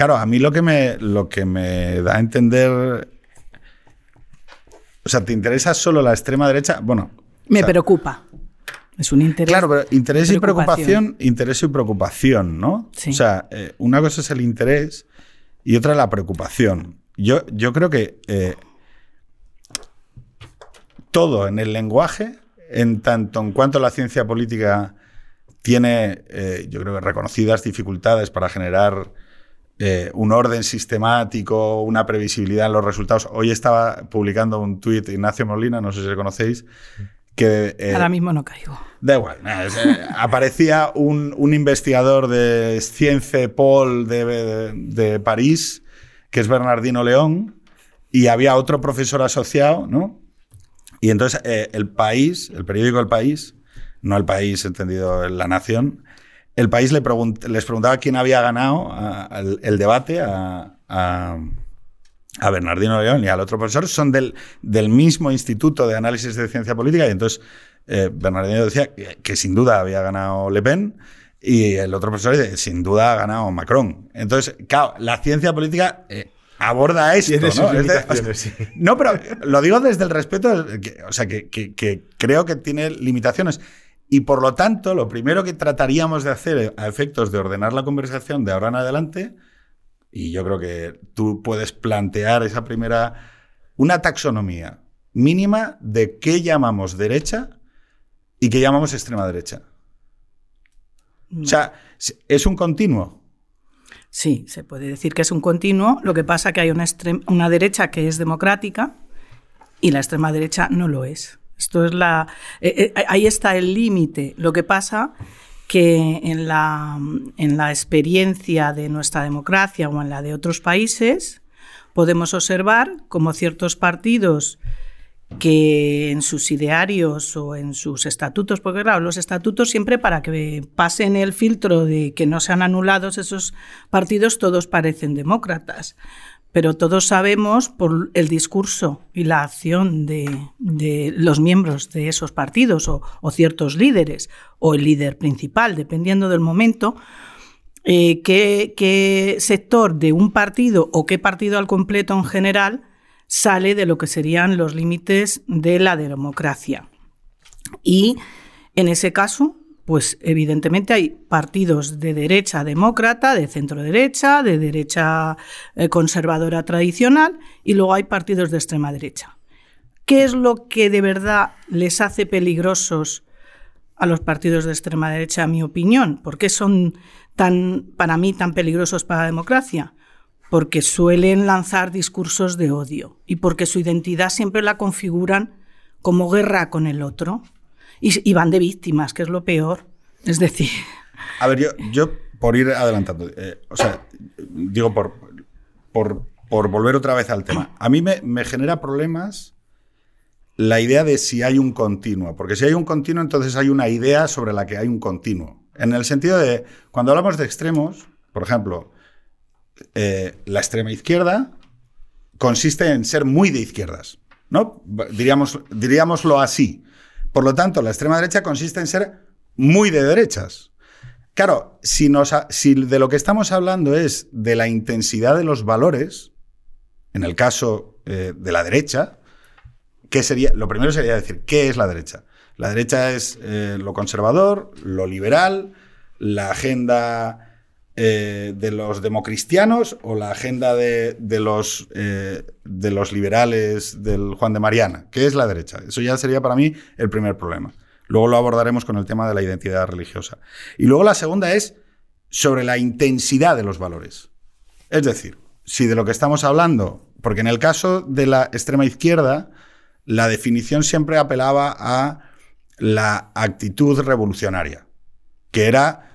Claro, a mí lo que me, lo que me da a entender. O sea, ¿te interesa solo la extrema derecha? Bueno. Me preocupa. Es un interés. Claro, pero interés y preocupación, interés y preocupación, ¿no? Sí. O sea, eh, una cosa es el interés y otra la preocupación. Yo, yo creo que eh, todo en el lenguaje, en tanto en cuanto la ciencia política tiene, eh, yo creo que reconocidas dificultades para generar eh, un orden sistemático, una previsibilidad en los resultados. Hoy estaba publicando un tuit Ignacio Molina, no sé si le conocéis, que... eh, Ahora mismo no caigo. Da igual. es, eh, aparecía un, un investigador de Science Paul de, de- de París, que es Bernardino León, y había otro profesor asociado, ¿no? Y entonces el país, el periódico El País, no el país entendido en la nación, el país le pregunt- les preguntaba quién había ganado a- el debate a, Bernardino León y al otro profesor, son del, del mismo Instituto de Análisis de Ciencia Política, y entonces eh, Bernardino decía que, que sin duda había ganado Le Pen, y el otro profesor dice, sin duda ha ganado Macron. Entonces, claro, la ciencia política eh, aborda esto, Tiene ¿no? sus Es de- limitaciones, sí. no, pero lo digo desde el respeto, que- o sea, que creo que tiene limitaciones. Y por lo tanto, lo primero que trataríamos de hacer a efectos de ordenar la conversación de ahora en adelante, y yo creo que tú puedes plantear esa primera, una taxonomía mínima de qué llamamos derecha y qué llamamos extrema derecha. O sea, es un continuo. Sí, se puede decir que es un continuo. Lo que pasa que hay una derecha que es democrática y la extrema derecha no lo es. Esto es la, eh, eh, ahí está el límite. Lo que pasa que en la, en la experiencia de nuestra democracia o en la de otros países podemos observar como ciertos partidos que en sus idearios o en sus estatutos, porque claro, los estatutos siempre para que pasen el filtro de que no sean anulados esos partidos, todos parecen demócratas. Pero todos sabemos por el discurso y la acción de, los miembros de esos partidos o, ciertos líderes o el líder principal, dependiendo del momento, eh, qué sector de un partido o qué partido al completo en general sale de lo que serían los límites de la democracia. Y en ese caso, pues evidentemente hay partidos de derecha demócrata, de centro derecha, de derecha eh, conservadora tradicional y luego hay partidos de extrema derecha. ¿Qué es lo que de verdad les hace peligrosos a los partidos de extrema derecha, a mi opinión? ¿Por qué son tan, para mí tan peligrosos para la democracia? Porque suelen lanzar discursos de odio y porque su identidad siempre la configuran como guerra con el otro y, van de víctimas, que es lo peor. Es decir, A ver, yo, yo por ir adelantando, eh, o sea, digo por, por, por volver otra vez al tema. A mí me, me genera problemas la idea de si hay un continuo, porque si hay un continuo, entonces hay una idea sobre la que hay un continuo. En el sentido de, cuando hablamos de extremos, por ejemplo, eh, la extrema izquierda consiste en ser muy de izquierdas, ¿no? Diríamos, diríamoslo así. Por lo tanto, la extrema derecha consiste en ser muy de derechas. Claro, si, de lo que estamos hablando es de la intensidad de los valores, en el caso eh, de la derecha, ¿qué sería? Lo primero sería decir, ¿qué es la derecha? La derecha es eh, lo conservador, lo liberal, la agenda eh, de los democristianos o la agenda de, de los, eh, de los liberales del Juan de Mariana. ¿Qué es la derecha? Eso ya sería para mí el primer problema. Luego lo abordaremos con el tema de la identidad religiosa. Y luego la segunda es sobre la intensidad de los valores. Es decir, si de lo que estamos hablando, porque en el caso de la extrema izquierda, la definición siempre apelaba a la actitud revolucionaria, que era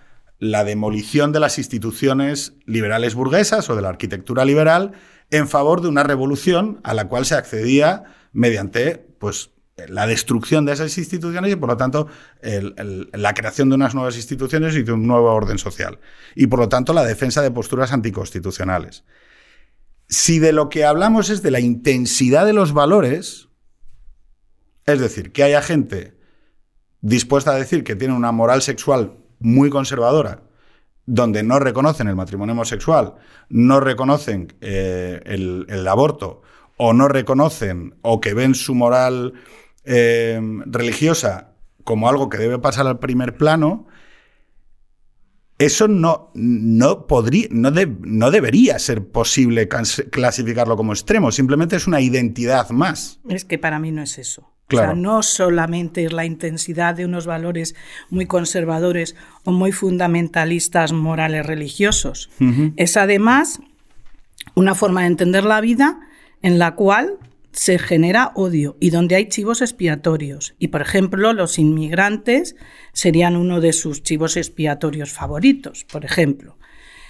la demolición de las instituciones liberales burguesas o de la arquitectura liberal en favor de una revolución a la cual se accedía mediante pues, la destrucción de esas instituciones y, por lo tanto, la creación de unas nuevas instituciones y de un nuevo orden social. Y, por lo tanto, la defensa de posturas anticonstitucionales. Si de lo que hablamos es de la intensidad de los valores, es decir, que haya gente dispuesta a decir que tiene una moral sexual muy conservadora donde no reconocen el matrimonio homosexual, no reconocen eh, el, aborto, o no reconocen o que ven su moral eh, religiosa como algo que debe pasar al primer plano, eso no, no, podría, no, no debería ser posible clasificarlo como extremo, simplemente es una identidad más. Es que para mí no es eso. O sea, no solamente es la intensidad de unos valores muy conservadores o muy fundamentalistas morales religiosos. Es además una forma de entender la vida en la cual se genera odio y donde hay chivos expiatorios. Y, por ejemplo, los inmigrantes serían uno de sus chivos expiatorios favoritos, por ejemplo.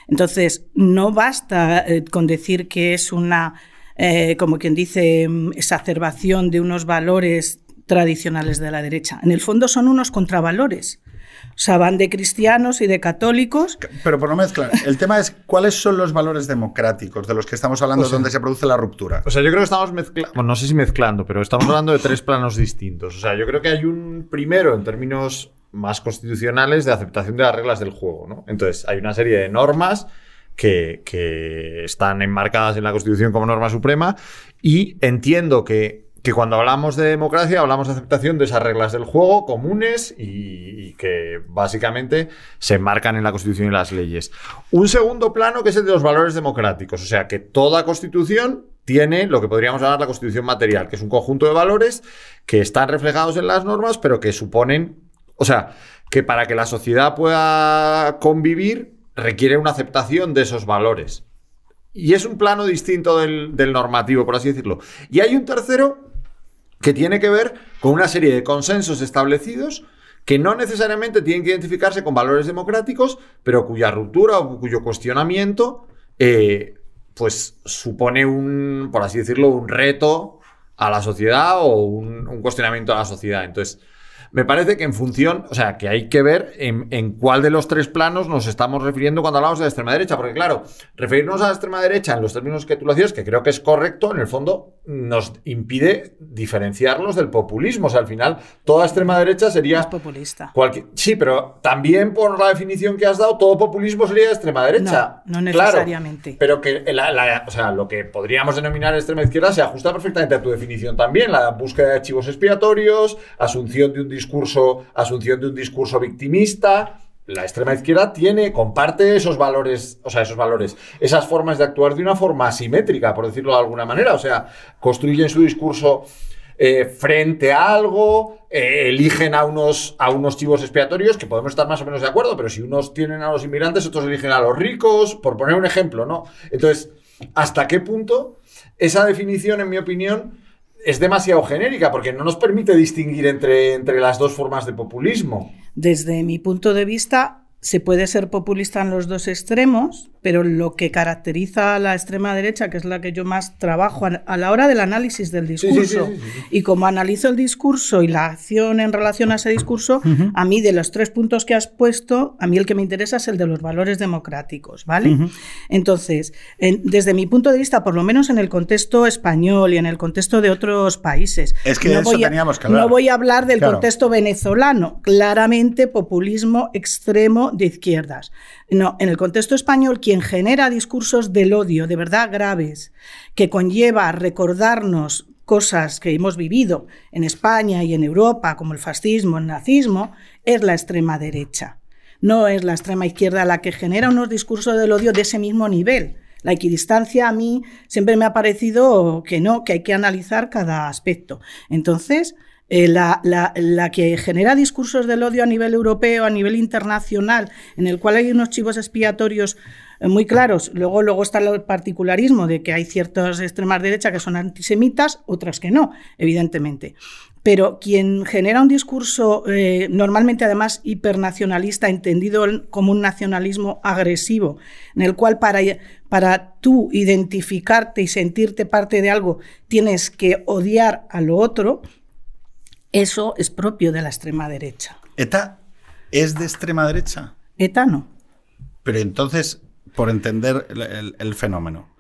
Entonces, no basta eh, con decir que es una, eh, como quien dice, mm, exacerbación de unos valores tradicionales de la derecha. En el fondo son unos contravalores. O sea, van de cristianos y de católicos. Pero por no mezclar, el tema es cuáles son los valores democráticos de los que estamos hablando, donde se produce la ruptura. O sea, yo creo que estamos mezclando, bueno, no sé si mezclando, pero estamos hablando de tres planos distintos. O sea, yo creo que hay un primero en términos más constitucionales de aceptación de las reglas del juego, ¿no? Entonces, hay una serie de normas que, están enmarcadas en la Constitución como norma suprema y entiendo que que cuando hablamos de democracia hablamos de aceptación de esas reglas del juego comunes y, que básicamente se enmarcan en la Constitución y las leyes. Un segundo plano que es el de los valores democráticos, o sea que toda Constitución tiene lo que podríamos llamar la Constitución material, que es un conjunto de valores que están reflejados en las normas, pero que suponen, o sea, que para que la sociedad pueda convivir requiere una aceptación de esos valores. Y es un plano distinto del, normativo, por así decirlo. Y hay un tercero que tiene que ver con una serie de consensos establecidos que no necesariamente tienen que identificarse con valores democráticos, pero cuya ruptura o cuyo cuestionamiento eh, pues supone un, por así decirlo, un reto a la sociedad o un, un cuestionamiento a la sociedad. Entonces, me parece que en función, o sea, que hay que ver en, cuál de los tres planos nos estamos refiriendo cuando hablamos de la extrema derecha, porque claro, referirnos a la extrema derecha en los términos que tú lo hacías, que creo que es correcto, en el fondo nos impide diferenciarlos del populismo. O sea, al final, toda extrema derecha sería... Es populista. sí, pero también por la definición que has dado, todo populismo sería extrema derecha. No, no necesariamente. pero que o sea, lo que podríamos denominar extrema izquierda se ajusta perfectamente a tu definición también, la búsqueda de archivos expiatorios, asunción de un discurso discurso, asunción de un discurso victimista. La extrema izquierda tiene, comparte esos valores, o sea, esos valores, esas formas de actuar de una forma asimétrica, por decirlo de alguna manera. O sea, construyen su discurso eh, frente a algo, eh, eligen a unos, a unos chivos expiatorios, que podemos estar más o menos de acuerdo, pero si unos tienen a los inmigrantes, otros eligen a los ricos, por poner un ejemplo, ¿no? Entonces, ¿hasta qué punto esa definición, en mi opinión, es demasiado genérica porque no nos permite distinguir entre, entre las dos formas de populismo. Desde mi punto de vista, se puede ser populista en los dos extremos, pero lo que caracteriza a la extrema derecha, que es la que yo más trabajo a la hora del análisis del discurso, y como analizo el discurso y la acción en relación a ese discurso, a mí de los tres puntos que has puesto, a mí el que me interesa es el de los valores democráticos, ¿vale? Entonces, desde mi punto de vista, por lo menos en el contexto español y en el contexto de otros países, es que no, voy, a, no voy a hablar del contexto venezolano, claramente populismo extremo de izquierdas. No, en el contexto español, quien genera discursos del odio de verdad graves, que conlleva recordarnos cosas que hemos vivido en España y en Europa, como el fascismo, el nazismo, es la extrema derecha. No es la extrema izquierda la que genera unos discursos del odio de ese mismo nivel. La equidistancia a mí siempre me ha parecido que no, que hay que analizar cada aspecto. Entonces, eh, la, que genera discursos del odio a nivel europeo, a nivel internacional, en el cual hay unos chivos expiatorios muy claros. Luego, luego está el particularismo de que hay ciertas extremas derechas que son antisemitas, otras que no, evidentemente. Pero quien genera un discurso eh, normalmente además hipernacionalista, entendido como un nacionalismo agresivo, en el cual para, para tú identificarte y sentirte parte de algo tienes que odiar a lo otro, eso es propio de la extrema derecha. ¿ETA es de extrema derecha? ETA no. Pero entonces, por entender el, fenómeno,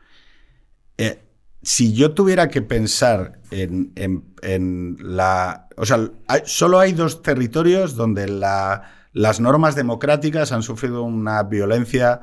eh, si yo tuviera que pensar en, la... O sea, solo hay dos territorios donde la, las normas democráticas han sufrido una violencia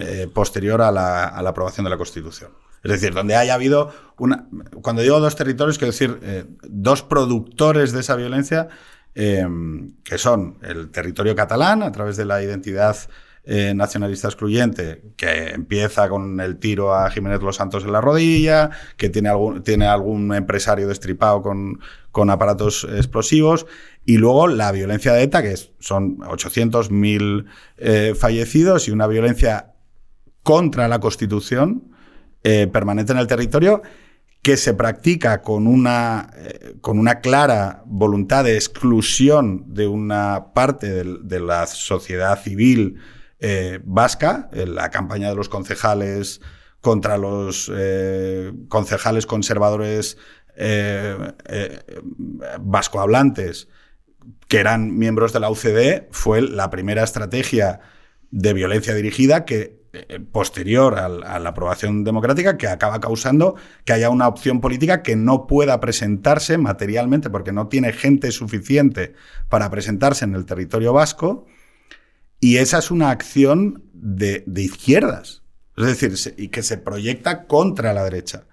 eh, posterior a la, aprobación de la Constitución. Es decir, donde haya habido una. Cuando digo dos territorios, quiero decir eh, dos productores de esa violencia, que son el territorio catalán, a través de la identidad nacionalista excluyente, que empieza con el tiro a Jiménez Los Santos en la rodilla, que tiene algún, tiene algún empresario destripado con, con aparatos explosivos, y luego la violencia de ETA, que son 800.000 eh, fallecidos y una violencia contra la Constitución eh, permanente en el territorio que se practica con una, eh, con una clara voluntad de exclusión de una parte de, la sociedad civil vasca, la campaña de los concejales contra los concejales conservadores vascohablantes que eran miembros de la UCD, fue la primera estrategia de violencia dirigida que eh, posterior a, la aprobación democrática que acaba causando que haya una opción política que no pueda presentarse materialmente porque no tiene gente suficiente para presentarse en el territorio vasco y esa es una acción de, izquierdas, es decir, y que se proyecta contra la derecha.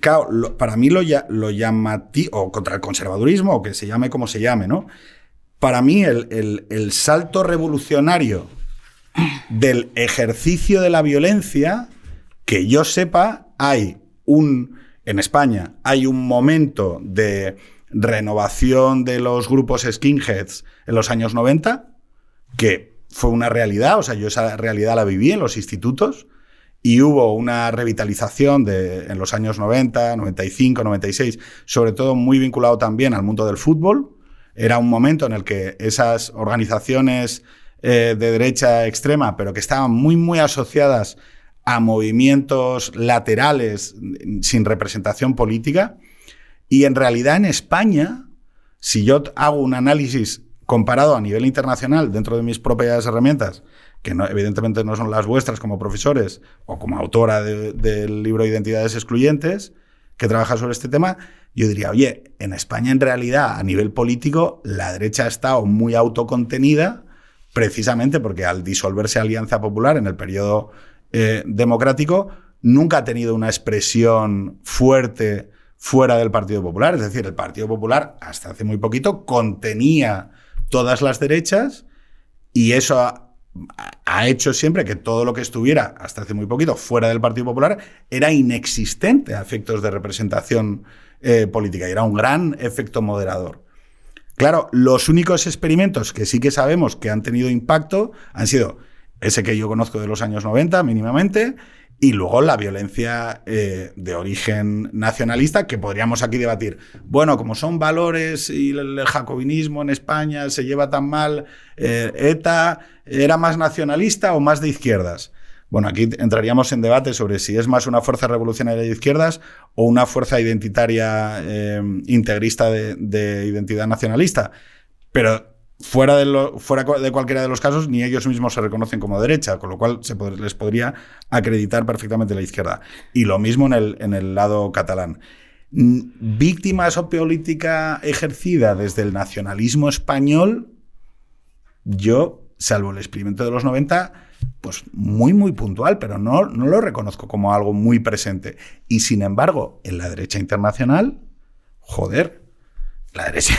Claro, para mí lo, lo llamativo, o contra el conservadurismo, o que se llame como se llame, ¿no? Para mí el, el salto revolucionario del ejercicio de la violencia, que yo sepa, hay un, en España, hay un momento de renovación de los grupos skinheads en los años 90, que fue una realidad, o sea, yo esa realidad la viví en los institutos, y hubo una revitalización de, en los años 90, 95, 96, sobre todo muy vinculado también al mundo del fútbol. Era un momento en el que esas organizaciones eh, de derecha extrema, pero que estaban muy, muy asociadas a movimientos laterales sin representación política. Y en realidad en España, si yo hago un análisis comparado a nivel internacional dentro de mis propias herramientas, que evidentemente no son las vuestras como profesores o como autora del libro Identidades Excluyentes, que trabaja sobre este tema, yo diría, oye, en España en realidad a nivel político la derecha ha estado muy autocontenida precisamente porque al disolverse Alianza Popular en el periodo eh, democrático nunca ha tenido una expresión fuerte fuera del Partido Popular. Es decir, el Partido Popular hasta hace muy poquito contenía todas las derechas y eso ha hecho siempre que todo lo que estuviera, hasta hace muy poquito, fuera del Partido Popular, era inexistente a efectos de representación eh, política y era un gran efecto moderador. Claro, los únicos experimentos que sí que sabemos que han tenido impacto han sido ese que yo conozco de los años 90 mínimamente y luego la violencia eh, de origen nacionalista, que podríamos aquí debatir. Bueno, como son valores y el, jacobinismo en España se lleva tan mal, eh, ETA era más nacionalista o más de izquierdas. Bueno, aquí entraríamos en debate sobre si es más una fuerza revolucionaria de izquierdas o una fuerza identitaria eh, integrista de, de identidad nacionalista. Pero fuera de, cualquiera de los casos, ni ellos mismos se reconocen como derecha, con lo cual les podría acreditar perfectamente la izquierda. Y lo mismo en el, lado catalán. Víctimas o política ejercida desde el nacionalismo español, yo, salvo el experimento de los 90, pues muy, muy puntual, pero no lo reconozco como algo muy presente. Y sin embargo, en la derecha internacional, joder, la derecha,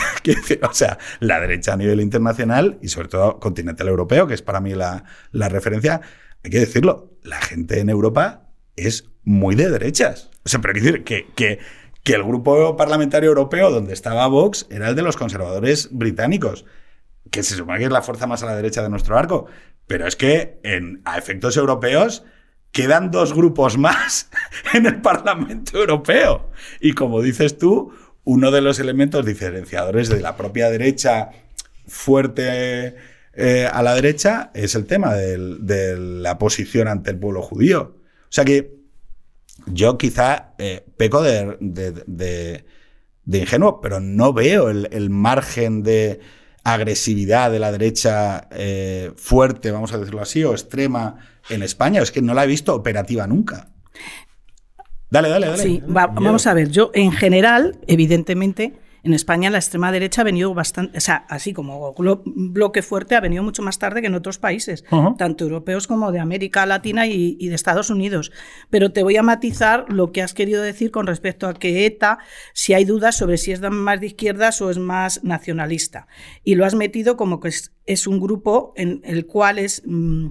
o sea, la derecha a nivel internacional y sobre todo continental europeo, que es para mí la, referencia, hay que decirlo, la gente en Europa es muy de derechas. O sea, pero hay que decir que, que, que, el grupo parlamentario europeo donde estaba Vox era el de los conservadores británicos, que se supone que es la fuerza más a la derecha de nuestro arco. Pero es que en, a efectos europeos quedan dos grupos más en el Parlamento Europeo. Y como dices tú, uno de los elementos diferenciadores de la propia derecha fuerte eh, a la derecha es el tema de la posición ante el pueblo judío. O sea que yo quizá eh, peco de, ingenuo, pero no veo el, margen de agresividad de la derecha eh, fuerte, vamos a decirlo así, o extrema en España. Es que no la he visto operativa nunca. Dale, dale, dale. Sí, vamos a ver. Yo, en general, evidentemente, En España la extrema derecha ha venido bastante, o sea, así como bloque fuerte, ha venido mucho más tarde que en otros países, tanto europeos como de América Latina y, y, de Estados Unidos. Pero te voy a matizar lo que has querido decir con respecto a que ETA, si hay dudas sobre si es más de izquierdas o es más nacionalista. Y lo has metido como que es, es un grupo en el cual es mmm,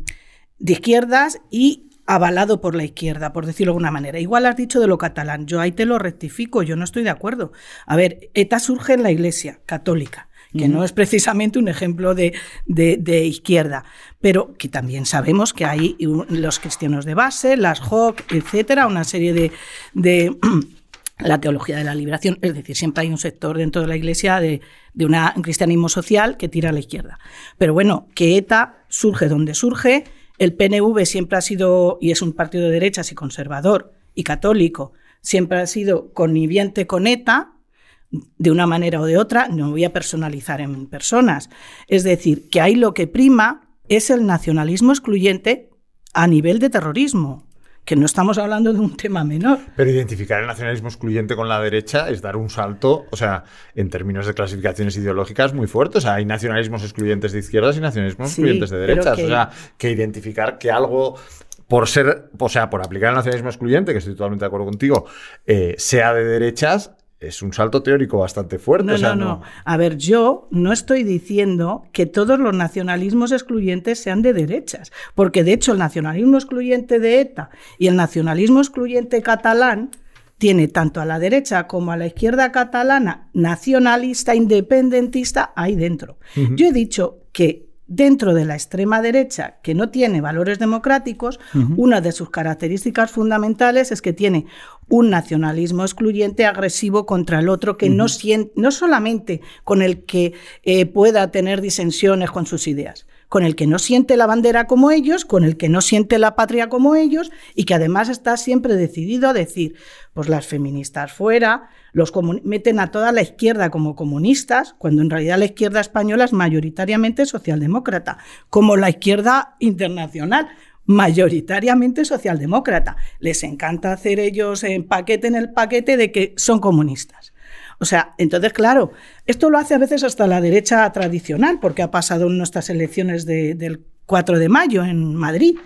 de izquierdas y avalado por la izquierda, por decirlo de alguna manera. Igual has dicho de lo catalán, yo ahí te lo rectifico, yo no estoy de acuerdo. A ver, ETA surge en la Iglesia católica que no es precisamente un ejemplo de, de, izquierda, pero que también sabemos que hay los cristianos de base, las HOC, etcétera, una serie de, de la teología de la liberación, es decir, siempre hay un sector dentro de la Iglesia de, de un cristianismo social que tira a la izquierda. Pero bueno, que ETA surge donde surge, el PNV siempre ha sido, y es un partido de derechas y conservador y católico, siempre ha sido conniviente con ETA, de una manera o de otra, no voy a personalizar en personas. Es decir, que ahí lo que prima es el nacionalismo excluyente a nivel de terrorismo que no estamos hablando de un tema menor. Pero identificar el nacionalismo excluyente con la derecha es dar un salto, o sea, en términos de clasificaciones ideológicas muy fuerte. O sea, hay nacionalismos excluyentes de izquierdas y nacionalismos excluyentes de derechas. O sea, que identificar que algo por ser, o sea, por aplicar el nacionalismo excluyente, que estoy totalmente de acuerdo contigo, eh, sea de derechas, es un salto teórico bastante fuerte. No, no, no, A ver, yo no estoy diciendo que todos los nacionalismos excluyentes sean de derechas, porque de hecho el nacionalismo excluyente de ETA y el nacionalismo excluyente catalán tiene tanto a la derecha como a la izquierda catalana nacionalista, independentista ahí dentro. Yo he dicho que dentro de la extrema derecha, que no tiene valores democráticos, una de sus características fundamentales es que tiene un nacionalismo excluyente agresivo contra el otro que no siente, no solamente con el que eh, pueda tener disensiones con sus ideas, con el que no siente la bandera como ellos, con el que no siente la patria como ellos y que además está siempre decidido a decir, pues las feministas fuera, los meten a toda la izquierda como comunistas, cuando en realidad la izquierda española es mayoritariamente socialdemócrata, como la izquierda internacional mayoritariamente socialdemócrata. Les encanta hacer ellos en paquete en el paquete de que son comunistas. O sea, entonces, claro, esto lo hace a veces hasta la derecha tradicional, porque ha pasado en nuestras elecciones del 4 de mayo en Madrid,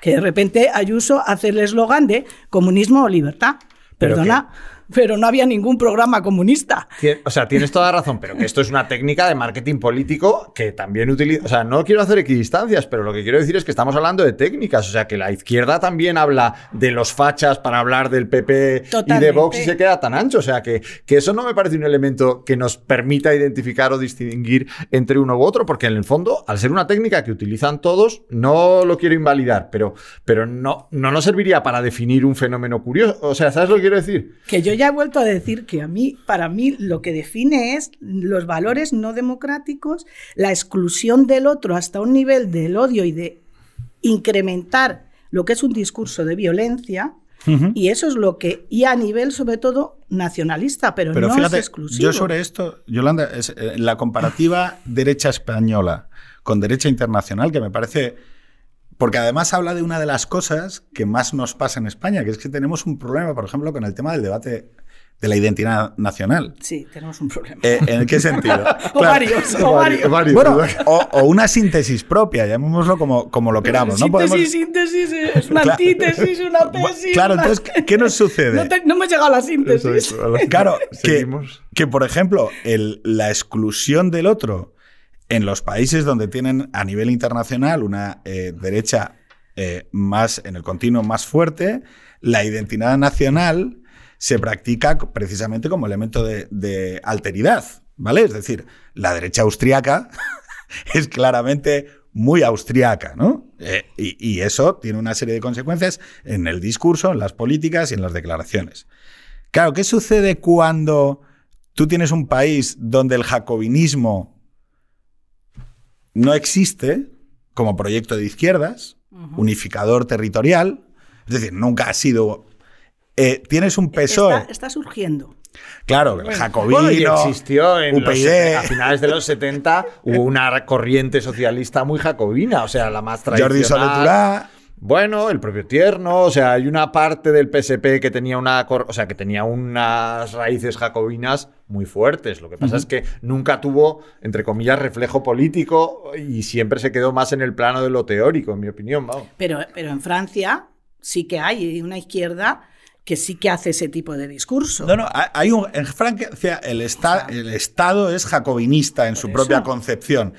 que de repente Ayuso hace el eslogan de comunismo o libertad. Perdona pero no había ningún programa comunista. O sea, tienes toda razón, pero que esto es una técnica de marketing político que también utiliza. O sea, no quiero hacer equidistancias, pero lo que quiero decir es que estamos hablando de técnicas. O sea, que la izquierda también habla de los fachas para hablar del PP y de Vox y se queda tan ancho. O sea, que, que eso no me parece un elemento que nos permita identificar o distinguir entre uno u otro, porque en el fondo, al ser una técnica que utilizan todos, no lo quiero invalidar, pero, pero no, no nos serviría para definir un fenómeno curioso. O sea, ¿sabes lo que quiero decir? Que yo ya he vuelto a decir que a mí, para mí, lo que define es los valores no democráticos, la exclusión del otro hasta un nivel del odio y de incrementar lo que es un discurso de violencia. Y eso es lo que, y a nivel sobre todo nacionalista, pero, no es exclusivo. Yo sobre esto, Yolanda, es, eh, la comparativa derecha española con derecha internacional, que me parece porque además habla de una de las cosas que más nos pasa en España, que es que tenemos un problema, por ejemplo, con el tema del debate de la identidad nacional. Sí, tenemos un problema. Eh, ¿En qué sentido? o, varios, o, varios, Bueno, o, una síntesis propia, llamémoslo como, como lo queramos. ¿no? Síntesis, síntesis, es una antítesis, una tesis. Claro, entonces, ¿qué nos sucede? No, no hemos llegado a la síntesis. claro, que, que, por ejemplo, el, la exclusión del otro en los países donde tienen a nivel internacional una eh, derecha eh, más en el continuo más fuerte, la identidad nacional se practica precisamente como elemento de, alteridad, ¿vale? Es decir, la derecha austriaca es claramente muy austriaca, ¿no? Eh, y, y, eso tiene una serie de consecuencias en el discurso, en las políticas y en las declaraciones. Claro, ¿qué sucede cuando tú tienes un país donde el jacobinismo no existe como proyecto de izquierdas, unificador territorial, es decir, nunca ha sido... Eh, tienes un PSOE... Está, surgiendo. Claro, el jacobino, existió en a finales de los 70 hubo una corriente socialista muy jacobina, o sea, la más tradicional. Jordi Soleturá, Bueno, el propio Tierno, o sea, hay una parte del PSP que tenía una, o sea, que tenía unas raíces jacobinas muy fuertes. Lo que pasa es que nunca tuvo, entre comillas, reflejo político y siempre se quedó más en el plano de lo teórico, en mi opinión. Pero, pero en Francia sí que hay una izquierda que sí que hace ese tipo de discurso. No, no, hay un, en Francia el, el Estado es jacobinista en su propia concepción.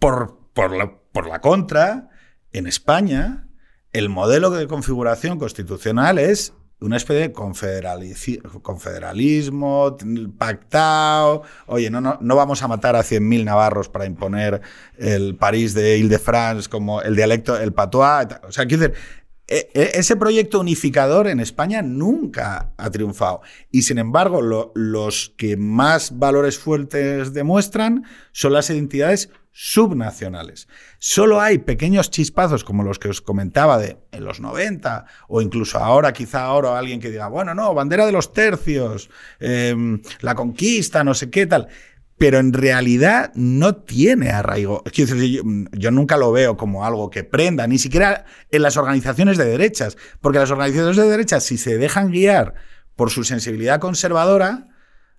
Por, por, la, por la contra, en España el modelo de configuración constitucional es una especie de confederalismo pactado. Oye, no, no, no vamos a matar a 100.000 navarros para imponer el París de Ile-de-France como el dialecto, el patois. O sea, quiero decir, e, e, ese proyecto unificador en España nunca ha triunfado. Y sin embargo, los que más valores fuertes demuestran son las identidades subnacionales. Solo hay pequeños chispazos como los que os comentaba de en los 90 o incluso ahora, quizá ahora alguien que diga, bueno, no, bandera de los tercios, em, la conquista, no sé qué tal. Pero en realidad no tiene arraigo. Decir, yo, nunca lo veo como algo que prenda, ni siquiera en las organizaciones de derechas. Porque las organizaciones de derechas, si se dejan guiar por su sensibilidad conservadora,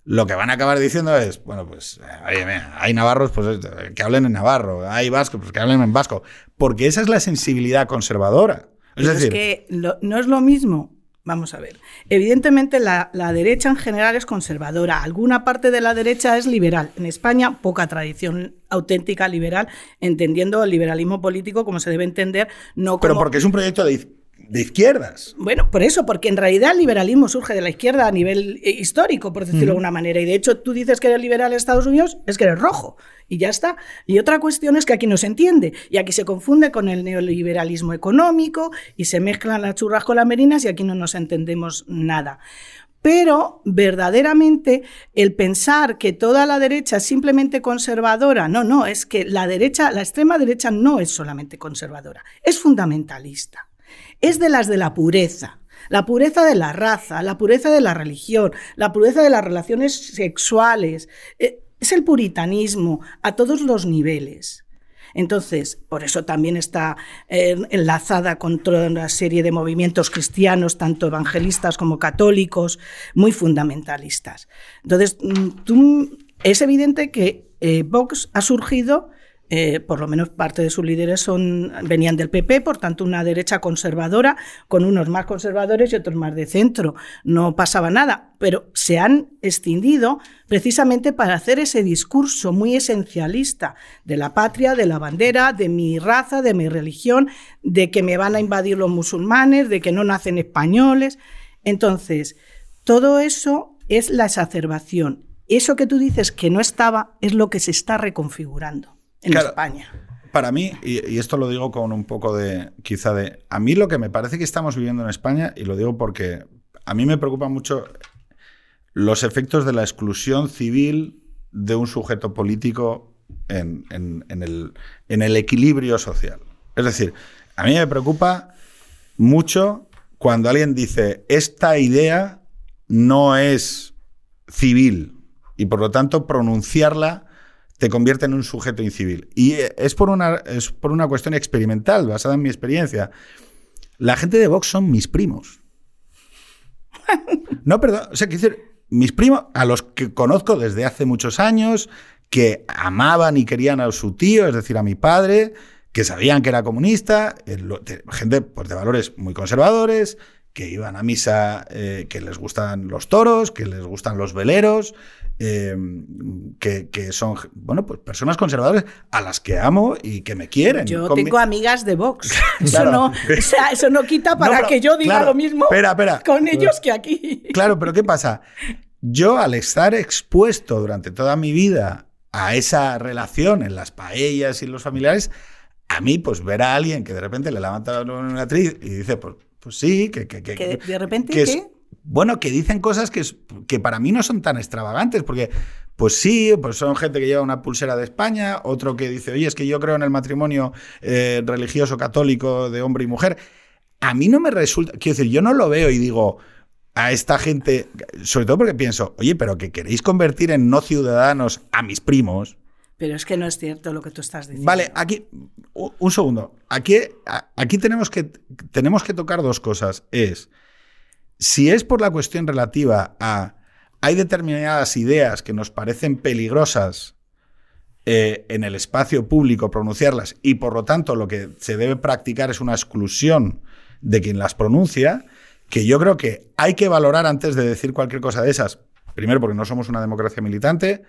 lo que van a acabar diciendo es, bueno, pues, oye, hay navarros, pues que hablen en navarro, hay vascos, pues que hablen en vasco, porque esa es la sensibilidad conservadora. Es decir, que no es lo mismo. Vamos a ver. Evidentemente la, la, derecha en general es conservadora. Alguna parte de la derecha es liberal. En España poca tradición auténtica liberal, entendiendo el liberalismo político como se debe entender, no como... Pero porque es un proyecto de de izquierdas. Bueno, por eso, porque en realidad el liberalismo surge de la izquierda a nivel eh, histórico, por decirlo de alguna manera. Y de hecho, tú dices que eres liberal en Estados Unidos, es que eres rojo. Y ya está. Y otra cuestión es que aquí no se entiende. Y aquí se confunde con el neoliberalismo económico y se mezclan las churras con las merinas y aquí no nos entendemos nada. Pero verdaderamente el pensar que toda la derecha es simplemente conservadora, no, no, es que la derecha, la extrema derecha no es solamente conservadora, es fundamentalista es de las de la pureza. La pureza de la raza, la pureza de la religión, la pureza de las relaciones sexuales. Eh, es el puritanismo a todos los niveles. Entonces, por eso también está eh, enlazada con toda una serie de movimientos cristianos, tanto evangelistas como católicos, muy fundamentalistas. Entonces, mm, es evidente que eh, Vox ha surgido eh, por lo menos parte de sus líderes son, venían del PP, por tanto una derecha conservadora, con unos más conservadores y otros más de centro. No pasaba nada, pero se han extendido precisamente para hacer ese discurso muy esencialista de la patria, de la bandera, de mi raza, de mi religión, de que me van a invadir los musulmanes, de que no nacen españoles. Entonces, todo eso es la exacerbación. Eso que tú dices que no estaba es lo que se está reconfigurando en España. Para mí, y, esto lo digo con un poco de, quizá de, a mí lo que me parece que estamos viviendo en España, y lo digo porque a mí me preocupa mucho los efectos de la exclusión civil de un sujeto político en, el, en el equilibrio social. Es decir, a mí me preocupa mucho cuando alguien dice, esta idea no es civil y por lo tanto pronunciarla te convierte en un sujeto incivil. Y eh, es por una, es por una cuestión experimental, basada en mi experiencia. La gente de Vox son mis primos. No, perdón, o sea, quiero decir, mis primos, a los que conozco desde hace muchos años, que amaban y querían a su tío, es decir, a mi padre, que sabían que era comunista, gente pues, de valores muy conservadores, que iban a misa, eh, que les gustan los toros, que les gustan los veleros, eh, que, son, bueno, pues personas conservadoras a las que amo y que me quieren. Yo tengo amigas de Vox. Eso, no, eso no quita para que yo diga lo mismo con ellos que aquí. Claro, pero ¿qué pasa? Yo al estar expuesto durante toda mi vida a esa relación en las paellas y los familiares, a mí, pues ver a alguien que de repente le levanta una actriz y dice, pues, pues sí, que, que, que, de repente ¿qué? Bueno, que dicen cosas que, que para mí no son tan extravagantes, porque pues sí, pues son gente que lleva una pulsera de España, otro que dice, oye, es que yo creo en el matrimonio eh, religioso católico de hombre y mujer. A mí no me resulta, quiero decir, yo no lo veo y digo a esta gente, sobre todo porque pienso, oye, pero que queréis convertir en no ciudadanos a mis primos, Pero es que no es cierto lo que tú estás diciendo. Vale, aquí, un segundo. Aquí, aquí tenemos, que, tenemos que tocar dos cosas. Es, si es por la cuestión relativa a, hay determinadas ideas que nos parecen peligrosas eh, en el espacio público pronunciarlas y por lo tanto lo que se debe practicar es una exclusión de quien las pronuncia, que yo creo que hay que valorar antes de decir cualquier cosa de esas. Primero porque no somos una democracia militante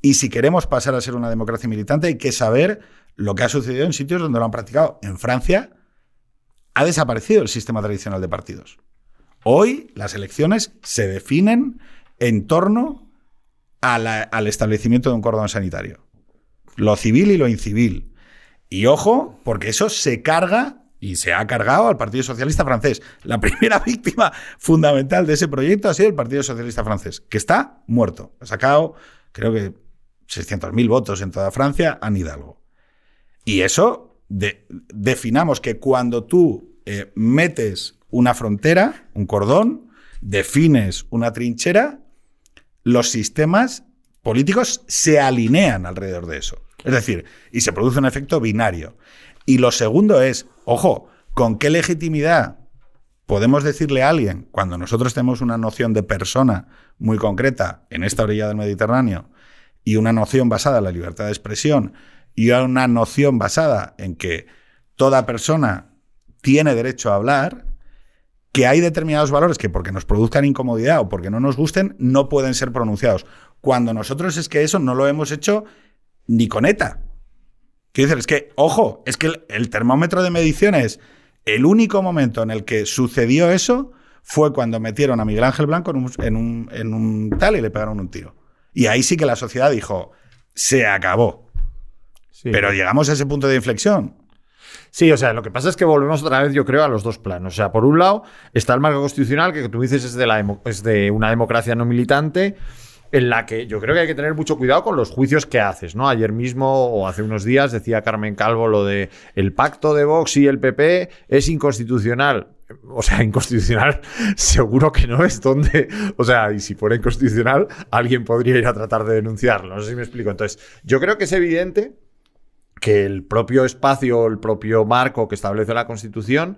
y si queremos pasar a ser una democracia militante, hay que saber lo que ha sucedido en sitios donde lo han practicado. En Francia ha desaparecido el sistema tradicional de partidos. Hoy las elecciones se definen en torno al establecimiento de un cordón sanitario. Lo civil y lo incivil. Y ojo, porque eso se carga y se ha cargado al Partido Socialista francés. La primera víctima fundamental de ese proyecto ha sido el Partido Socialista francés, que está muerto. Ha sacado, creo que 600.000 votos en toda Francia a Hidalgo. Y eso, definamos que cuando tú eh, metes una frontera, un cordón, defines una trinchera, los sistemas políticos se alinean alrededor de eso. Es decir, y se produce un efecto binario. Y lo segundo es, ojo, ¿con qué legitimidad podemos decirle a alguien, cuando nosotros tenemos una noción de persona muy concreta en esta orilla del Mediterráneo, y una noción basada en la libertad de expresión y una noción basada en que toda persona tiene derecho a hablar, que hay determinados valores que porque nos produzcan incomodidad o porque no nos gusten, no pueden ser pronunciados. Cuando nosotros es que eso no lo hemos hecho ni con ETA. Quiero decir, es que, ojo, es que el, termómetro de medición es el único momento en el que sucedió eso fue cuando metieron a Miguel Ángel Blanco en un, en un tal y le pegaron un tiro. Y ahí sí que la sociedad dijo, se acabó. Pero llegamos a ese punto de inflexión. Sí, o sea, lo que pasa es que volvemos otra vez, yo creo, a los dos planos. O sea, por un lado está el marco constitucional, que tú dices es de, una democracia no militante, en la que yo creo que hay que tener mucho cuidado con los juicios que haces, ¿no? Ayer mismo o hace unos días decía Carmen Calvo lo de el pacto de Vox y el PP es inconstitucional o sea, inconstitucional seguro que no es donde, o sea, y si fuera inconstitucional, alguien podría ir a tratar de denunciarlo. No sé si me explico. Entonces, yo creo que es evidente que el propio espacio, el propio marco que establece la Constitución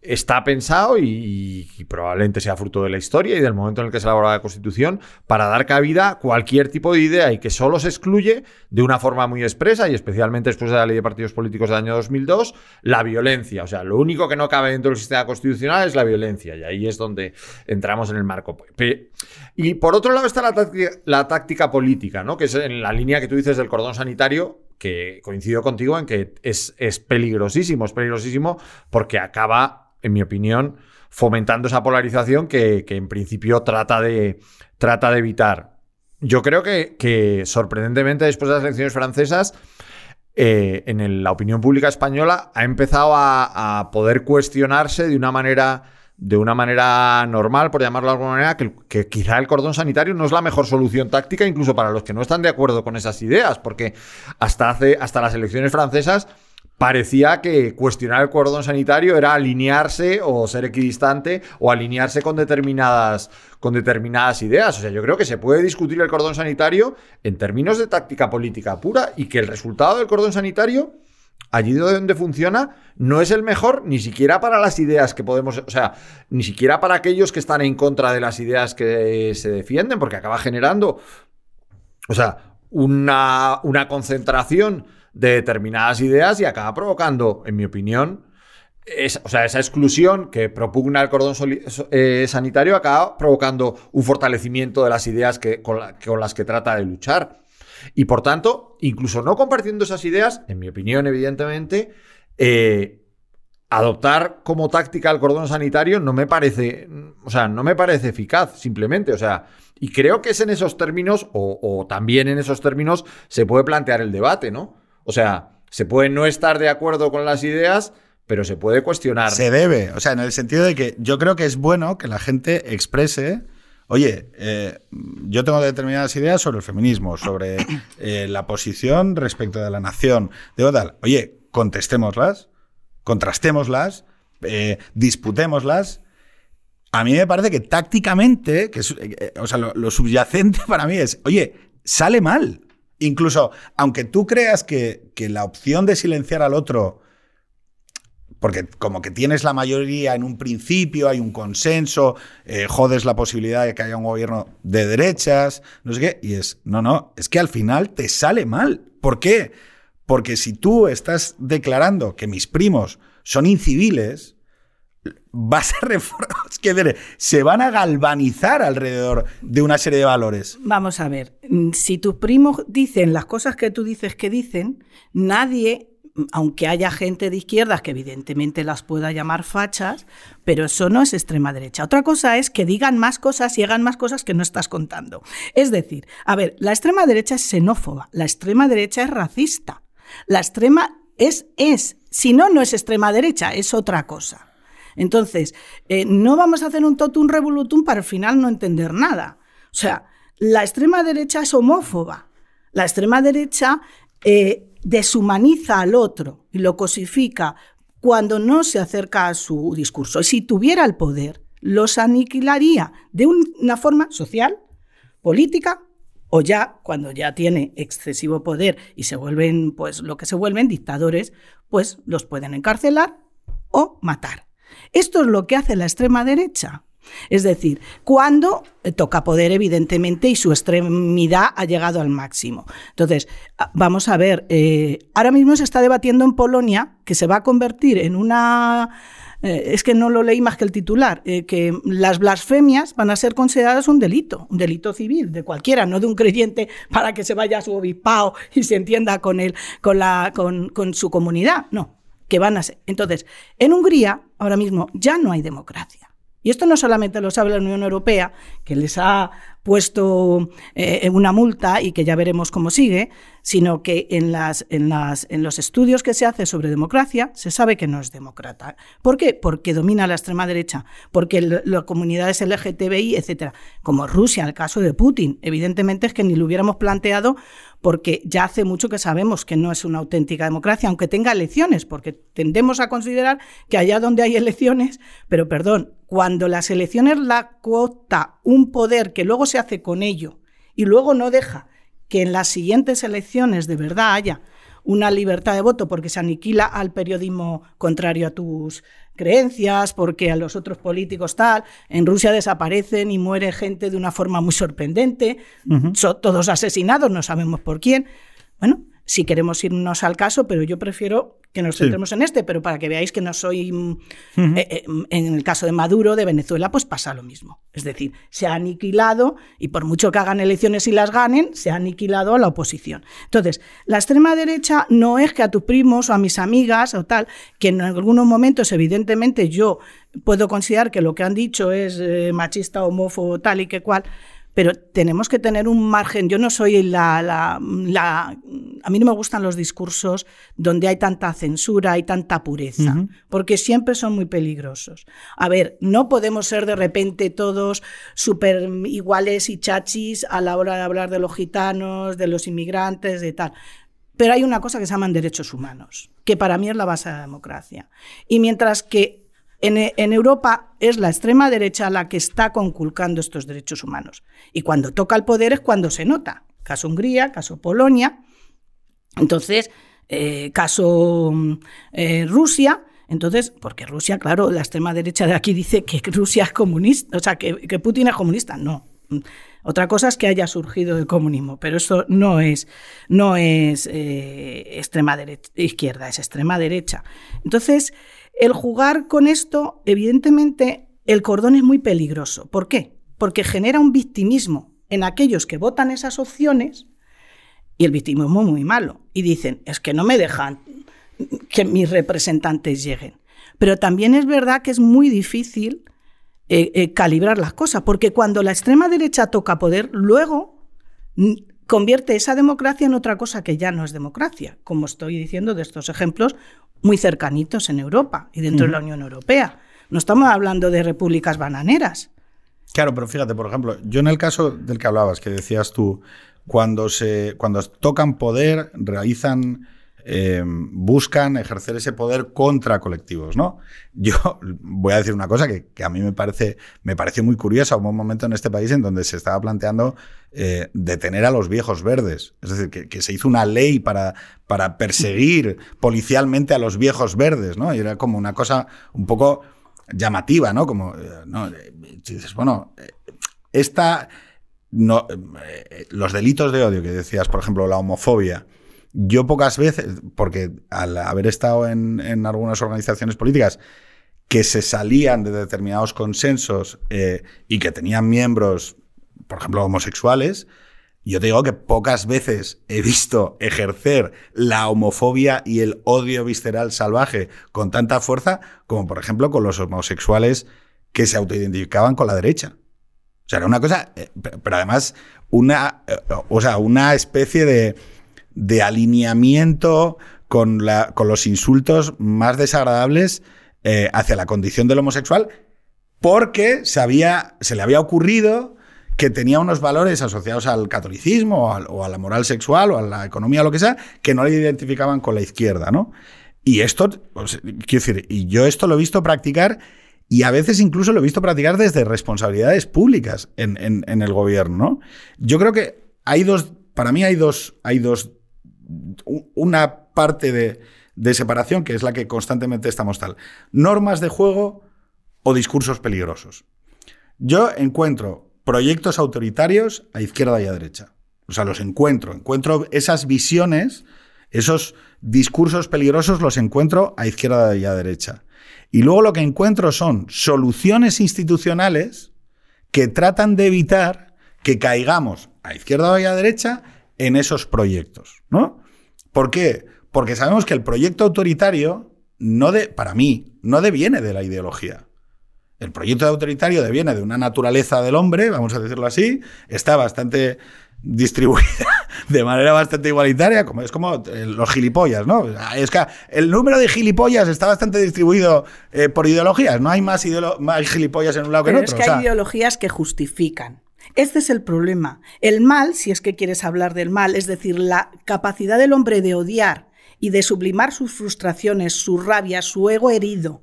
está pensado y, probablemente sea fruto de la historia y del momento en el que se elabora la Constitución para dar cabida a cualquier tipo de idea y que solo se excluye de una forma muy expresa y especialmente después de la ley de partidos políticos del año 2002 la violencia. O sea, lo único que no cabe dentro del sistema constitucional es la violencia y ahí es donde entramos en el marco. Y por otro lado está la táctica, la táctica política, ¿no? que es en la línea que tú dices del cordón sanitario que coincido contigo en que es, es peligrosísimo, es peligrosísimo porque acaba, en mi opinión, fomentando esa polarización que, en principio trata de, trata de evitar. Yo creo que, sorprendentemente después de las elecciones francesas, eh, en la opinión pública española ha empezado a, poder cuestionarse de una manera de una manera normal, por llamarlo de alguna manera, que, quizá el cordón sanitario no es la mejor solución táctica, incluso para los que no están de acuerdo con esas ideas, porque hasta, hace, hasta las elecciones francesas parecía que cuestionar el cordón sanitario era alinearse o ser equidistante o alinearse con determinadas, con determinadas ideas. O sea, yo creo que se puede discutir el cordón sanitario en términos de táctica política pura y que el resultado del cordón sanitario allí donde funciona no es el mejor ni siquiera para las ideas que podemos, o sea, ni siquiera para aquellos que están en contra de las ideas que se defienden, porque acaba generando, o sea, una, una concentración de determinadas ideas y acaba provocando, en mi opinión, o sea, esa exclusión que propugna el cordón eh, sanitario acaba provocando un fortalecimiento de las ideas que, con las que trata de luchar. Y por tanto, incluso no compartiendo esas ideas, en mi opinión, evidentemente, eh, adoptar como táctica el cordón sanitario no me parece, o sea, no me parece eficaz, simplemente. O sea, y creo que es en esos términos, o, o también en esos términos, se puede plantear el debate, ¿no? O sea, se puede no estar de acuerdo con las ideas, pero se puede cuestionar. Se debe, o sea, en el sentido de que yo creo que es bueno que la gente exprese Oye, eh, yo tengo determinadas ideas sobre el feminismo, sobre eh, la posición respecto de la nación. de tal, oye, contestémoslas, contrastémoslas, eh, disputémoslas. A mí me parece que tácticamente, o sea, lo, subyacente para mí es, oye, sale mal. Incluso, aunque tú creas que la opción de silenciar al otro porque como que tienes la mayoría en un principio, hay un consenso, eh, jodes la posibilidad de que haya un gobierno de derechas, no sé qué, y es, no, no, es que al final te sale mal. ¿Por qué? Porque si tú estás declarando que mis primos son inciviles, vas a que se van a galvanizar alrededor de una serie de valores. Vamos a ver, si tus primos dicen las cosas que tú dices que dicen, nadie aunque haya gente de izquierdas que evidentemente las pueda llamar fachas, pero eso no es extrema derecha. Otra cosa es que digan más cosas y hagan más cosas que no estás contando. Es decir, a ver, la extrema derecha es xenófoba, la extrema derecha es racista, la extrema es, es, si no, no es extrema derecha, es otra cosa. Entonces, eh, no vamos a hacer un totum revolutum para al final no entender nada. O sea, la extrema derecha es homófoba. La extrema derecha eh, deshumaniza al otro y lo cosifica cuando no se acerca a su discurso. Y si tuviera el poder, los aniquilaría de una forma social, política o ya cuando ya tiene excesivo poder y se vuelven pues lo que se vuelven dictadores, pues los pueden encarcelar o matar. Esto es lo que hace la extrema derecha. Es decir, cuando toca poder, evidentemente, y su extremidad ha llegado al máximo. Entonces, ah, vamos a ver, eh, ahora mismo se está debatiendo en Polonia que se va a convertir en una... Eh, es que no lo leí más que el titular, eh, que las blasfemias van a ser consideradas un delito, un delito civil de cualquiera, no de un creyente para que se vaya a su obispado y se entienda con, él, con, la, con, con su comunidad. No, que van a ser. Entonces, en Hungría ahora mismo ya no hay democracia. Y esto no solamente lo sabe la Unión Europea, que les ha puesto eh, una multa y que ya veremos cómo sigue, sino que en, las, en, las, en los estudios que se hace sobre democracia se sabe que no es demócrata. ¿Por qué? Porque domina la extrema derecha, porque las comunidades LGTBI, etcétera, como Rusia, el caso de Putin, evidentemente es que ni lo hubiéramos planteado porque ya hace mucho que sabemos que no es una auténtica democracia, aunque tenga elecciones, porque tendemos a considerar que allá donde hay elecciones, pero perdón, cuando las elecciones la cuota un poder que luego se hace con ello y luego no deja que en las siguientes elecciones de verdad haya una libertad de voto porque se aniquila al periodismo contrario a tus creencias, porque a los otros políticos tal. En Rusia desaparecen y muere gente de una forma muy sorprendente. Son todos asesinados, no sabemos por quién. Bueno, si queremos irnos al caso, pero yo prefiero que nos centremos en este, pero para que veáis que no soy... Mm, eh, eh, en el caso de Maduro, de Venezuela, pues pasa lo mismo. Es decir, se ha aniquilado, y por mucho que hagan elecciones y las ganen, se ha aniquilado a la oposición. Entonces, la extrema derecha no es que a tus primos o a mis amigas o tal, que en algunos momentos, evidentemente, yo puedo considerar que lo que han dicho es eh, machista, homófobo, tal y que cual, pero tenemos que tener un margen. Yo no soy la, la, A mí no me gustan los discursos donde hay tanta censura y tanta pureza, porque siempre son muy peligrosos. A ver, no podemos ser de repente todos súper iguales y chachis a la hora de hablar de los gitanos, de los inmigrantes, de tal. Pero hay una cosa que se llaman derechos humanos, que para mí es la base de la democracia. Y mientras que en, Europa es la extrema derecha la que está conculcando estos derechos humanos. Y cuando toca el poder es cuando se nota. Caso Hungría, caso Polonia. Entonces, eh, caso eh, Rusia. Entonces, porque Rusia, claro, la extrema derecha de aquí dice que Rusia es comunista, o sea, que, Putin es comunista. No. Otra cosa es que haya surgido el comunismo, pero eso no es, no es eh, extrema derecha, izquierda, es extrema derecha. Entonces, el jugar con esto, evidentemente, el cordón es muy peligroso. ¿Por qué? Porque genera un victimismo en aquellos que votan esas opciones y el victimismo es muy malo. Y dicen, es que no me dejan que mis representantes lleguen. Pero también es verdad que es muy difícil eh, eh, calibrar las cosas, porque cuando la extrema derecha toca poder, luego convierte esa democracia en otra cosa que ya no es democracia, como estoy diciendo de estos ejemplos muy cercanitos en Europa y dentro de la Unión Europea. No estamos hablando de repúblicas bananeras. Claro, pero fíjate, por ejemplo, yo en el caso del que hablabas, que decías tú, cuando, se, cuando tocan poder, realizan eh, buscan ejercer ese poder contra colectivos, ¿no? Yo voy a decir una cosa que, a mí me parece me pareció muy curiosa. Hubo un momento en este país en donde se estaba planteando eh, detener a los viejos verdes. Es decir, que, se hizo una ley para, para perseguir policialmente a los viejos verdes, ¿no? Y era como una cosa un poco llamativa, ¿no? Como, eh, no, dices, bueno, esta... No, los delitos de odio que decías, por ejemplo, la homofobia, yo pocas veces, porque al haber estado en, algunas organizaciones políticas que se salían de determinados consensos eh, y que tenían miembros, por ejemplo, homosexuales, yo te digo que pocas veces he visto ejercer la homofobia y el odio visceral salvaje con tanta fuerza como, por ejemplo, con los homosexuales que se autoidentificaban con la derecha. O sea, era una cosa, eh, pero además, una, eh, o sea, una especie de, de alineamiento con, la, con los insultos más desagradables eh, hacia la condición del homosexual, porque se, había, se le había ocurrido que tenía unos valores asociados al catolicismo o a, la moral sexual o a la economía o lo que sea, que no le identificaban con la izquierda, ¿no? Y esto, pues, quiero decir, y yo esto lo he visto practicar y a veces incluso lo he visto practicar desde responsabilidades públicas en, en el gobierno, ¿no? Yo creo que hay dos, para mí hay dos, hay dos una parte de, separación que es la que constantemente estamos tal. Normas de juego o discursos peligrosos. Yo encuentro proyectos autoritarios a izquierda y a derecha. O sea, los encuentro. Encuentro esas visiones, esos discursos peligrosos los encuentro a izquierda y a derecha. Y luego lo que encuentro son soluciones institucionales que tratan de evitar que caigamos a izquierda y a derecha en esos proyectos, ¿no? ¿Por qué? Porque sabemos que el proyecto autoritario, no de, para mí, no deviene de la ideología. El proyecto autoritario deviene de una naturaleza del hombre, vamos a decirlo así, está bastante distribuida de manera bastante igualitaria, como es como eh, los gilipollas, ¿no? Es que el número de gilipollas está bastante distribuido eh, por ideologías, no hay más, más, gilipollas en un lado que en otro. Es que hay ideologías que justifican. Este es el problema. El mal, si es que quieres hablar del mal, es decir, la capacidad del hombre de odiar y de sublimar sus frustraciones, su rabia, su ego herido.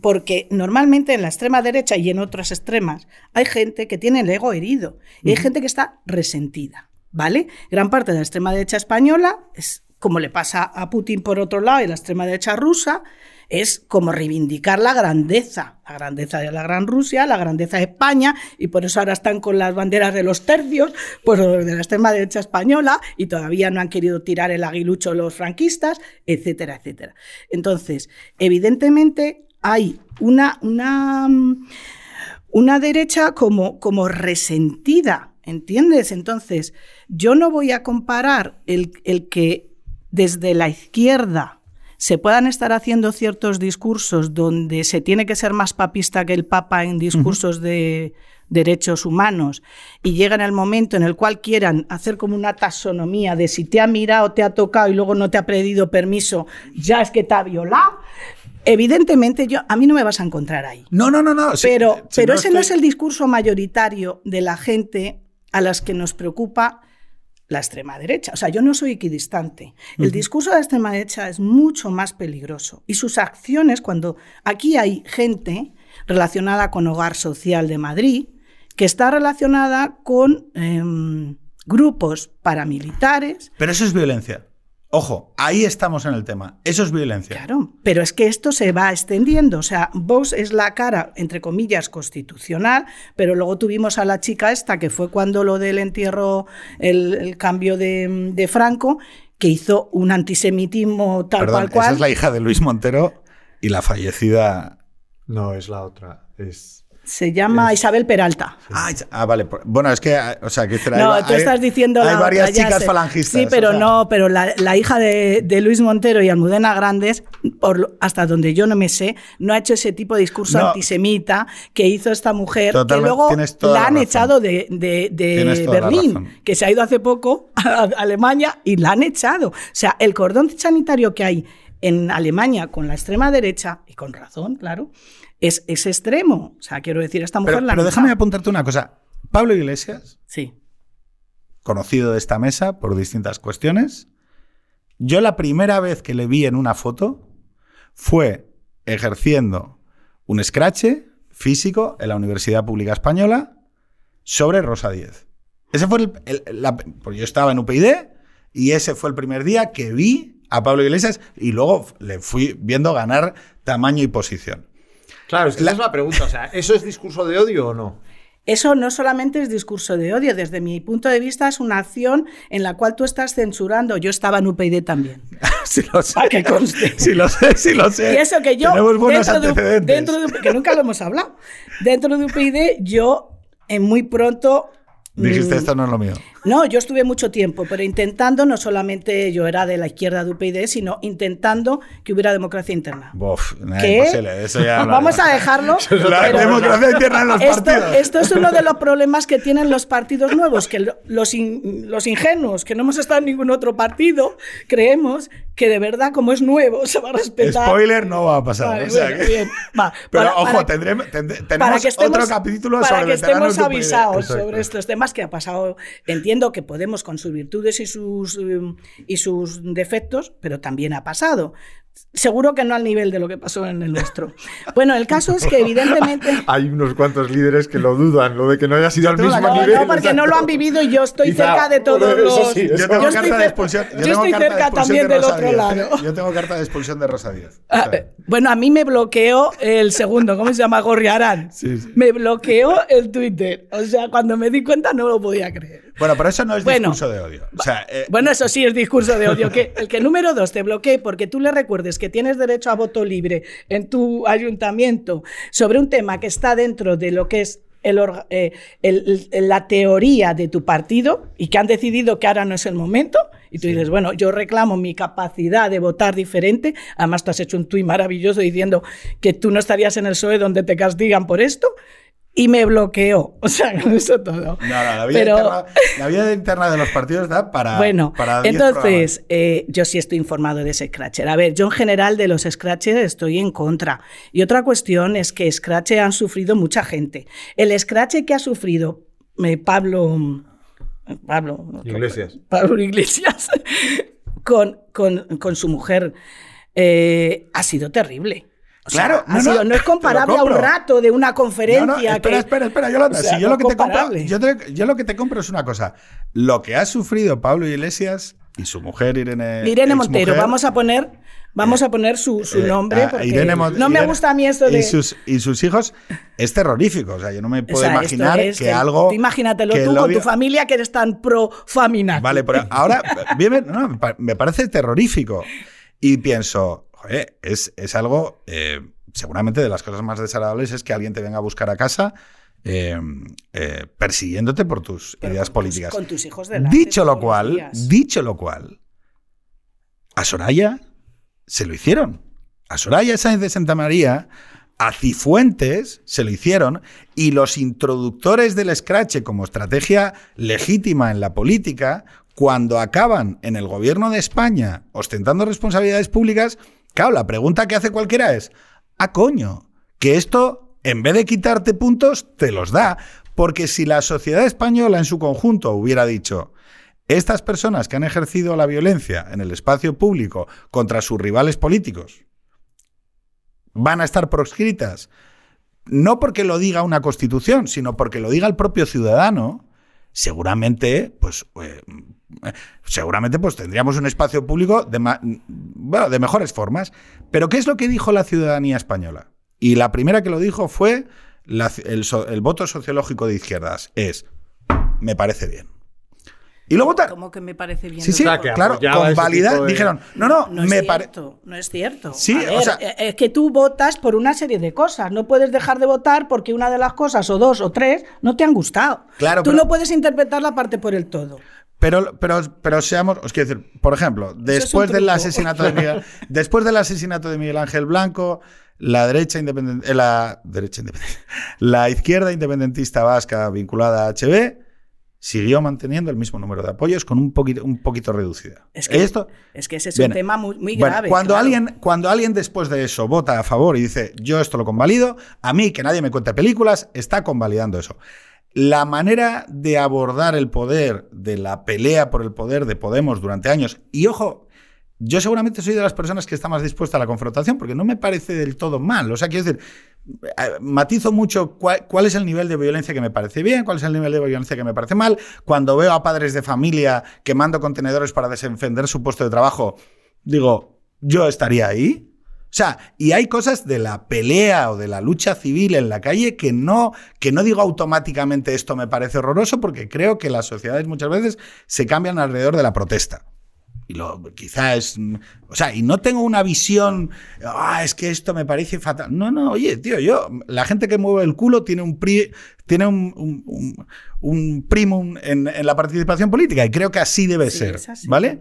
Porque normalmente en la extrema derecha y en otras extremas hay gente que tiene el ego herido y hay gente que está resentida, ¿vale? Gran parte de la extrema derecha española es como le pasa a Putin por otro lado y la extrema derecha rusa, es como reivindicar la grandeza, la grandeza de la Gran Rusia, la grandeza de España, y por eso ahora están con las banderas de los tercios, pues de la extrema derecha española, y todavía no han querido tirar el aguilucho los franquistas, etcétera, etcétera. Entonces, evidentemente hay una, una, una derecha como, como resentida, ¿entiendes? Entonces, yo no voy a comparar el, el que desde la izquierda se puedan estar haciendo ciertos discursos donde se tiene que ser más papista que el Papa en discursos de derechos humanos y llegan el momento en el cual quieran hacer como una taxonomía de si te ha mirado, te ha tocado y luego no te ha pedido permiso, ya es que te ha violado. Evidentemente, yo, a mí no me vas a encontrar ahí. No, no, no, no. pero pero ese no es el discurso mayoritario de la gente a las que nos preocupa la extrema derecha. O sea, yo no soy equidistante. El discurso de la extrema derecha es mucho más peligroso. Y sus acciones, cuando aquí hay gente relacionada con Hogar Social de Madrid, que está relacionada con em, grupos paramilitares. Pero eso es violencia. Ojo, ahí estamos en el tema. Eso es violencia. Claro, pero es que esto se va extendiendo. O sea, Vox es la cara, entre comillas, constitucional, pero luego tuvimos a la chica esta, que fue cuando lo del entierro, el, cambio de, Franco, que hizo un antisemitismo tal cual cual. Esa es la hija de Luis Montero y la fallecida. No, es la otra. Es. Se llama Isabel Peralta. Ah, ah, vale. Bueno, es que, o sea, que No, tú estás diciendo hay varias chicas falangistas. Sí, pero no, pero la, hija de, Luis Montero y Almudena Grandes, por, hasta donde yo no me sé, no ha hecho ese tipo de discurso antisemita que hizo esta mujer, que luego la han echado de, Berlín, que se ha ido hace poco a Alemania y la han echado. O sea, el cordón sanitario que hay en Alemania con la extrema derecha, y con razón, claro, es, extremo. O sea, quiero decir, esta mujer pero, la Pero déjame apuntarte una cosa. Pablo Iglesias, sí. conocido de esta mesa por distintas cuestiones, Yo la primera vez que le vi en una foto fue ejerciendo un escrache físico en la Universidad Pública Española sobre Rosa 10. Ese fue el, el- la- porque yo estaba en UPyD y ese fue el primer día que vi a Pablo Iglesias y luego le fui viendo ganar tamaño y posición. Claro, es que esa es la pregunta. O sea, ¿eso es discurso de odio o no? Eso no solamente es discurso de odio, desde mi punto de vista es una acción en la cual tú estás censurando. Yo estaba en UPyD también. sí lo sé. Para que conste. Sí lo sé, sí lo sé. Y eso que yo, Tenemos buenos dentro de, antecedentes. dentro de- que nunca lo hemos hablado, dentro de UPyD, yo en muy pronto... Dijiste, mm, esto no es lo mío. No, yo estuve mucho tiempo, pero intentando, no solamente yo era de la izquierda de UPyD, sino intentando que hubiera democracia interna. Bof, ¿Qué? imposible. Eso ya lo- Vamos a dejarlo. La democracia interna en los esto, partidos. esto es uno de los problemas que tienen los partidos nuevos, que lo- los, in- los ingenuos, que no hemos estado en ningún otro partido, creemos que de verdad, como es nuevo, se va a respetar. Spoiler no va a pasar. Vale, o sea bueno, que- bien, va. Pero Para- ojo, para- tendremos, tendré- para que estemos, otro capítulo para sobre que veteranos estemos avisados sobre estos temas que ha pasado. Entiendo que Podemos con sus virtudes y sus, eh, y sus defectos, pero también ha pasado. Seguro que no al nivel de lo que pasó en el nuestro. Bueno, el caso es que evidentemente... Hay unos cuantos líderes que lo dudan, lo de que no haya sido al mismo No, nivel. no, porque no lo han vivido y yo estoy Quizá, cerca de todos los... sí, Yo tengo yo estoy carta de expulsión. yo tengo estoy carta de cerca expulsión también de del otro Díez, lado. ¿eh? Yo tengo carta de expulsión de Rosa 10. Ah, eh, bueno, a mí me bloqueó el segundo, ¿cómo se llama? Gorriarán. Sí, sí. Me bloqueó el Twitter. O sea, cuando me di cuenta no lo podía creer. Bueno, pero eso no es Bueno. discurso de odio. O sea, eh, Bueno, eso sí es discurso de odio. Que el que número dos te bloquee porque tú le recuerdes que tienes derecho a voto libre en tu ayuntamiento sobre un tema que está dentro de lo que es el eh, el- el- la teoría de tu partido y que han decidido que ahora no es el momento. Y tú dices, bueno, yo reclamo mi capacidad de votar diferente. Además, tú has hecho un tuit maravilloso diciendo que tú no estarías en el PSOE donde te castigan por esto. Y me bloqueó. O sea, con eso todo. no, no, la vida, Pero- interna, la vida interna de los partidos da para. bueno, para 10 entonces, eh, yo sí estoy informado de ese Scratcher. A ver, yo en general de los Scratcher estoy en contra. Y otra cuestión es que Scratcher han sufrido mucha gente. El Scratcher que ha sufrido eh, Pablo. Pablo. Iglesias. Pablo Iglesias. con, con, con su mujer eh, ha sido terrible. O sea, Claro, no, sido- no, no es comparable a un rato de una conferencia. no, espera, que- espera, espera, Yolanda. o sea, si yo lo que te compro, yo, te- yo lo que te compro es una cosa. Lo que ha sufrido Pablo Iglesias y su mujer Irene. Irene Montero, vamos a poner, vamos a poner su, su eh, nombre a porque Irene Mon- no me Irene- gusta a mí esto de Y sus, y sus hijos es terrorífico. O sea, yo no me o puedo sea, imaginar es que, algo. imagínatelo que tú con tu familia que eres tan pro famina. Vale, pero ahora bien, me parece terrorífico. Y pienso, joder, es, es algo, eh, seguramente de las cosas más desagradables es que alguien te venga a buscar a casa eh, eh, persiguiéndote por tus ideas políticas. Con tus hijos delante. Dicho lo cual, días. dicho lo cual, a Soraya se lo hicieron. A Soraya Sáenz de Santa María, a Cifuentes se lo hicieron y los introductores del Scratch como estrategia legítima en la política, cuando acaban en el gobierno de España ostentando responsabilidades públicas, claro, la pregunta que hace cualquiera es, ah, coño, que esto, en vez de quitarte puntos, te los da. Porque si la sociedad española en su conjunto hubiera dicho, estas personas que han ejercido la violencia en el espacio público contra sus rivales políticos van a estar proscritas, no porque lo diga una constitución, sino porque lo diga el propio ciudadano, seguramente, pues, eh, seguramente, pues tendríamos un espacio público de, ma- bueno, de mejores formas. Pero ¿qué es lo que dijo la ciudadanía española? Y la primera que lo dijo fue la- el, so- el voto sociológico de izquierdas. Es, me parece bien. Y luego ta- Como que me parece bien. Sí, sí, O sea, que claro, con validad de- dijeron, no, no, No es me parece... cierto, no es cierto. Sí, A o ver, sea- eh, es que tú votas por una serie de cosas. No puedes dejar de votar porque una de las cosas, o dos o tres, no te han gustado. Claro, tú pero- no puedes interpretar la parte por el todo. Pero, pero, pero seamos, os quiero decir, por ejemplo, después del asesinato de Miguel, después del asesinato de Miguel Ángel Blanco, la derecha independentista, la derecha la izquierda independentista vasca vinculada a HB siguió manteniendo el mismo número de apoyos con un poquito, un poquito reducida. Es que, Esto, es, que ese es Bien. un tema muy, muy Bueno, grave. cuando, claro. alguien, cuando alguien después de eso vota a favor y dice, yo esto lo convalido, a mí que nadie me cuente películas, está convalidando eso. La manera de abordar el poder, de la pelea por el poder de Podemos durante años, y ojo, yo seguramente soy de las personas que está más dispuesta a la confrontación, porque no me parece del todo mal. O sea, quiero decir, eh, matizo mucho cuál, es el nivel de violencia que me parece bien, cuál es el nivel de violencia que me parece mal. Cuando veo a padres de familia quemando contenedores para defender su puesto de trabajo, digo, yo estaría ahí. O sea, y hay cosas de la pelea o de la lucha civil en la calle que no, que no digo automáticamente esto me parece horroroso, porque creo que las sociedades muchas veces se cambian alrededor de la protesta. Y lo, quizá es. O sea, y no tengo una visión. Ah, es que esto me parece fatal. No, no, oye, tío, yo. La gente que mueve el culo tiene un, pri, tiene un, un, un primum en, en, la participación política y creo que así debe sí, ser. ¿Vale?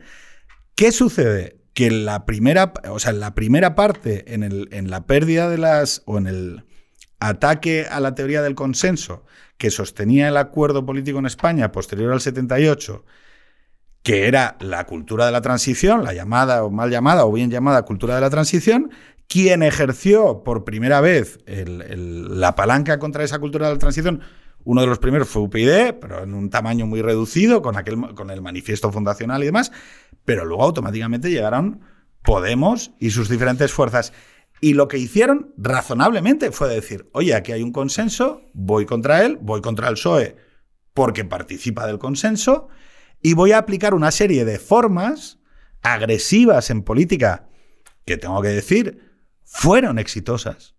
¿Qué sucede? Que la primera, o sea, la primera parte, en, el, en la pérdida de las. o en el ataque a la teoría del consenso que sostenía el acuerdo político en España posterior al 78 que era la cultura de la transición, la llamada o mal llamada o bien llamada cultura de la transición, quien ejerció por primera vez la palanca contra esa cultura de la transición. Uno de los primeros fue UPyD, pero en un tamaño muy reducido, con, aquel, con el manifiesto fundacional y demás, pero luego automáticamente llegaron Podemos y sus diferentes fuerzas. Y lo que hicieron razonablemente fue decir, oye, aquí hay un consenso, voy contra él, voy contra el PSOE porque participa del consenso, y voy a aplicar una serie de formas agresivas en política que tengo que decir fueron exitosas.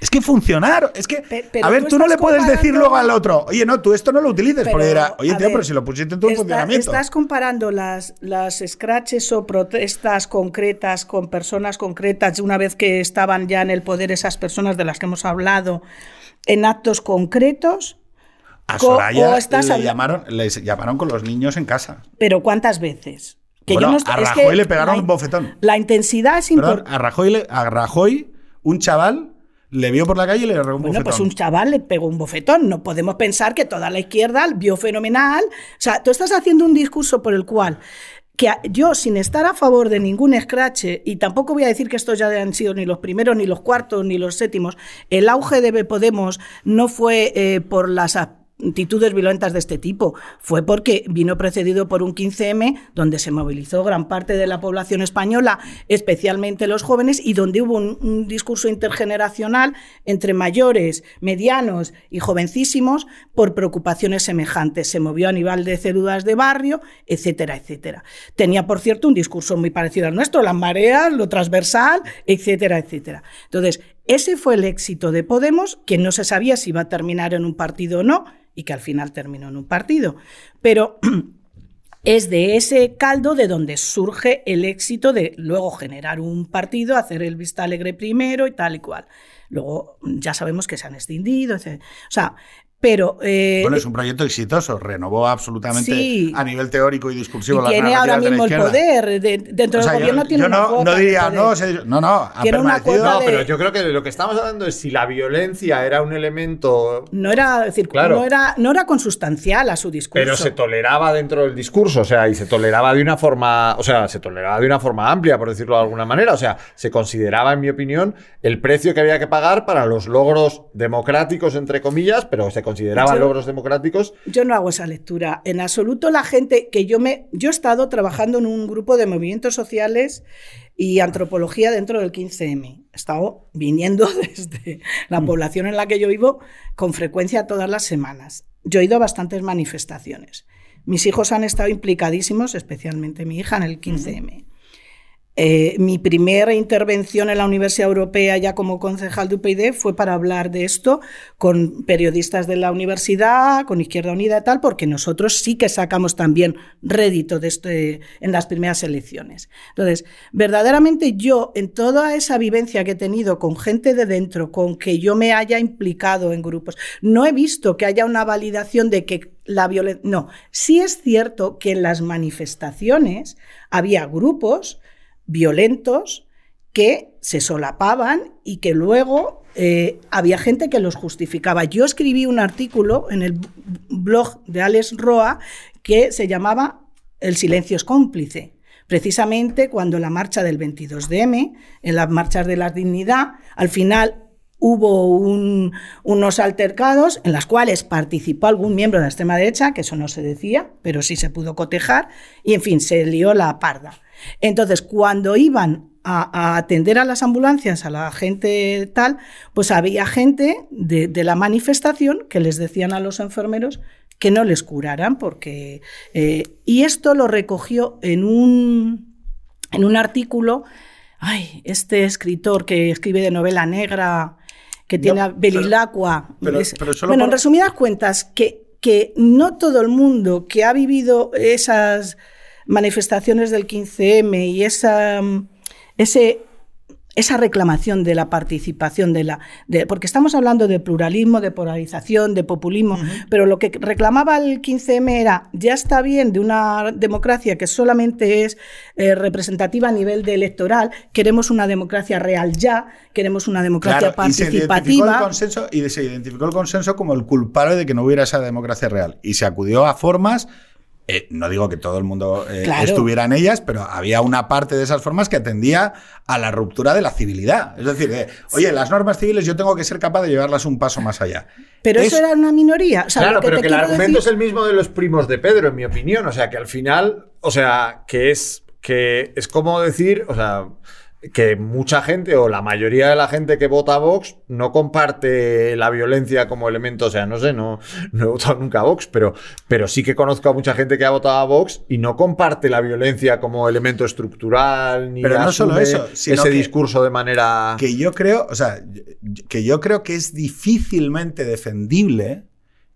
Es que funcionaron. Es que, pero a ver, tú, tú no le puedes decir luego al otro, oye, no, tú esto no lo utilices, pero, porque era, oye, tío, ver, pero si lo pusiste en tu está, funcionamiento. Estás comparando las, las scratches o protestas concretas con personas concretas, una vez que estaban ya en el poder esas personas de las que hemos hablado, en actos concretos a Soraya le llamaron, les llamaron con los niños en casa. ¿Pero cuántas veces? Que bueno, yo no, a Rajoy es que le pegaron la, un bofetón. La intensidad es importante. A Rajoy, le, a Rajoy, un chaval le vio por la calle y le agarró un bueno, bofetón. pues un chaval le pegó un bofetón. No podemos pensar que toda la izquierda vio fenomenal. O sea, tú estás haciendo un discurso por el cual que yo, sin estar a favor de ningún scratch, y tampoco voy a decir que estos ya han sido ni los primeros, ni los cuartos, ni los séptimos, el auge de Podemos no fue eh, por las actitudes violentas de este tipo. Fue porque vino precedido por un 15M donde se movilizó gran parte de la población española, especialmente los jóvenes, y donde hubo un, un discurso intergeneracional entre mayores, medianos y jovencísimos por preocupaciones semejantes. Se movió a nivel de células de barrio, etcétera, etcétera. Tenía, por cierto, un discurso muy parecido al nuestro, las mareas, lo transversal, etcétera, etcétera. Entonces, ese fue el éxito de Podemos, que no se sabía si iba a terminar en un partido o no, y que al final terminó en un partido. Pero es de ese caldo de donde surge el éxito de luego generar un partido, hacer el Vista Alegre primero y tal y cual. Luego ya sabemos que se han extendido, etc. O sea, pero, eh, bueno, es un proyecto exitoso, renovó absolutamente sí, a nivel teórico y discursivo y la tiene ahora mismo el poder. De, dentro o sea, del gobierno yo, tiene yo una no, cuota no diría, no, se, no, no, ha permanecido. No, de- pero yo creo que de lo que estamos hablando es si la violencia era un elemento. No era, es decir, Claro. no era, no era consustancial a su discurso. Pero se toleraba dentro del discurso, o sea, y se toleraba de una forma, o sea, se toleraba de una forma amplia, por decirlo de alguna manera. O sea, se consideraba, en mi opinión, el precio que había que pagar para los logros democráticos, entre comillas, pero se consideraban Yo- logros democráticos. Yo no hago esa lectura. En absoluto la gente que yo me... Yo he estado trabajando en un grupo de movimientos sociales y antropología dentro del 15M. He estado viniendo desde la población en la que yo vivo con frecuencia todas las semanas. Yo he ido a bastantes manifestaciones. Mis hijos han estado implicadísimos, especialmente mi hija, en el 15M. Eh, mi primera intervención en la Universidad Europea ya como concejal de UPyD fue para hablar de esto con periodistas de la universidad, con Izquierda Unida y tal, porque nosotros sí que sacamos también rédito de este, en las primeras elecciones. Entonces, verdaderamente yo, en toda esa vivencia que he tenido con gente de dentro, con que yo me haya implicado en grupos, no he visto que haya una validación de que la violencia... No, sí es cierto que en las manifestaciones había grupos violentos que se solapaban y que luego eh, había gente que los justificaba. Yo escribí un artículo en el blog de Alex Roa que se llamaba El silencio es cómplice. Precisamente cuando la marcha del 22 de M, en las marchas de la dignidad, al final hubo unos altercados en los cuales participó algún miembro de la extrema derecha, que eso no se decía, pero sí se pudo cotejar, y en fin, se lió la parda. Entonces, cuando iban a, atender a las ambulancias, a la gente tal, pues había gente de, la manifestación que les decían a los enfermeros que no les curaran, porque... Eh, y esto lo recogió en un, en un artículo, ay, este escritor que escribe de novela negra, que tiene a Belilacqua. bueno, en resumidas cuentas, que, que no todo el mundo que ha vivido esas manifestaciones del 15M y esa, ese esa reclamación de la participación de la porque estamos hablando de pluralismo, de polarización, de populismo, pero lo que reclamaba el 15M era ya está bien de una democracia que solamente es eh, representativa a nivel de electoral, queremos una democracia real ya, queremos una democracia participativa. Y se, consenso, y se identificó el consenso como el culpable de que no hubiera esa democracia real y se acudió a formas eh, no digo que todo el mundo eh, estuviera en ellas, pero había una parte de esas formas que atendía a la ruptura de la civilidad. Es decir, oye, las normas civiles yo tengo que ser capaz de llevarlas un paso más allá. Pero eso era una minoría. claro, pero que el argumento es el mismo de los primos de Pedro, en mi opinión. O sea, que al final, o sea, que es, que es como decir, o sea, que mucha gente o la mayoría de la gente que vota a Vox no comparte la violencia como elemento, o sea, no sé, no, no he votado nunca a Vox, pero, pero sí que conozco a mucha gente que ha votado a Vox y no comparte la violencia como elemento estructural ni pero no solo eso, sino ese discurso de manera que yo creo, o sea, que yo creo que es difícilmente defendible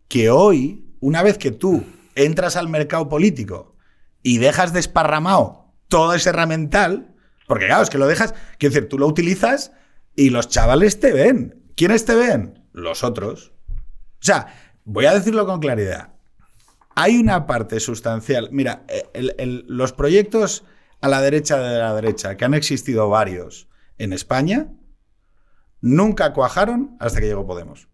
que hoy, una vez que tú entras al mercado político y dejas desparramado todo ese herramental, porque claro, es que lo dejas, quiero decir, tú lo utilizas y los chavales te ven. ¿Quiénes te ven? Los otros. O sea, voy a decirlo con claridad. Hay una parte sustancial. Mira, los proyectos a la derecha de la derecha, que han existido varios en España, nunca cuajaron hasta que llegó Podemos.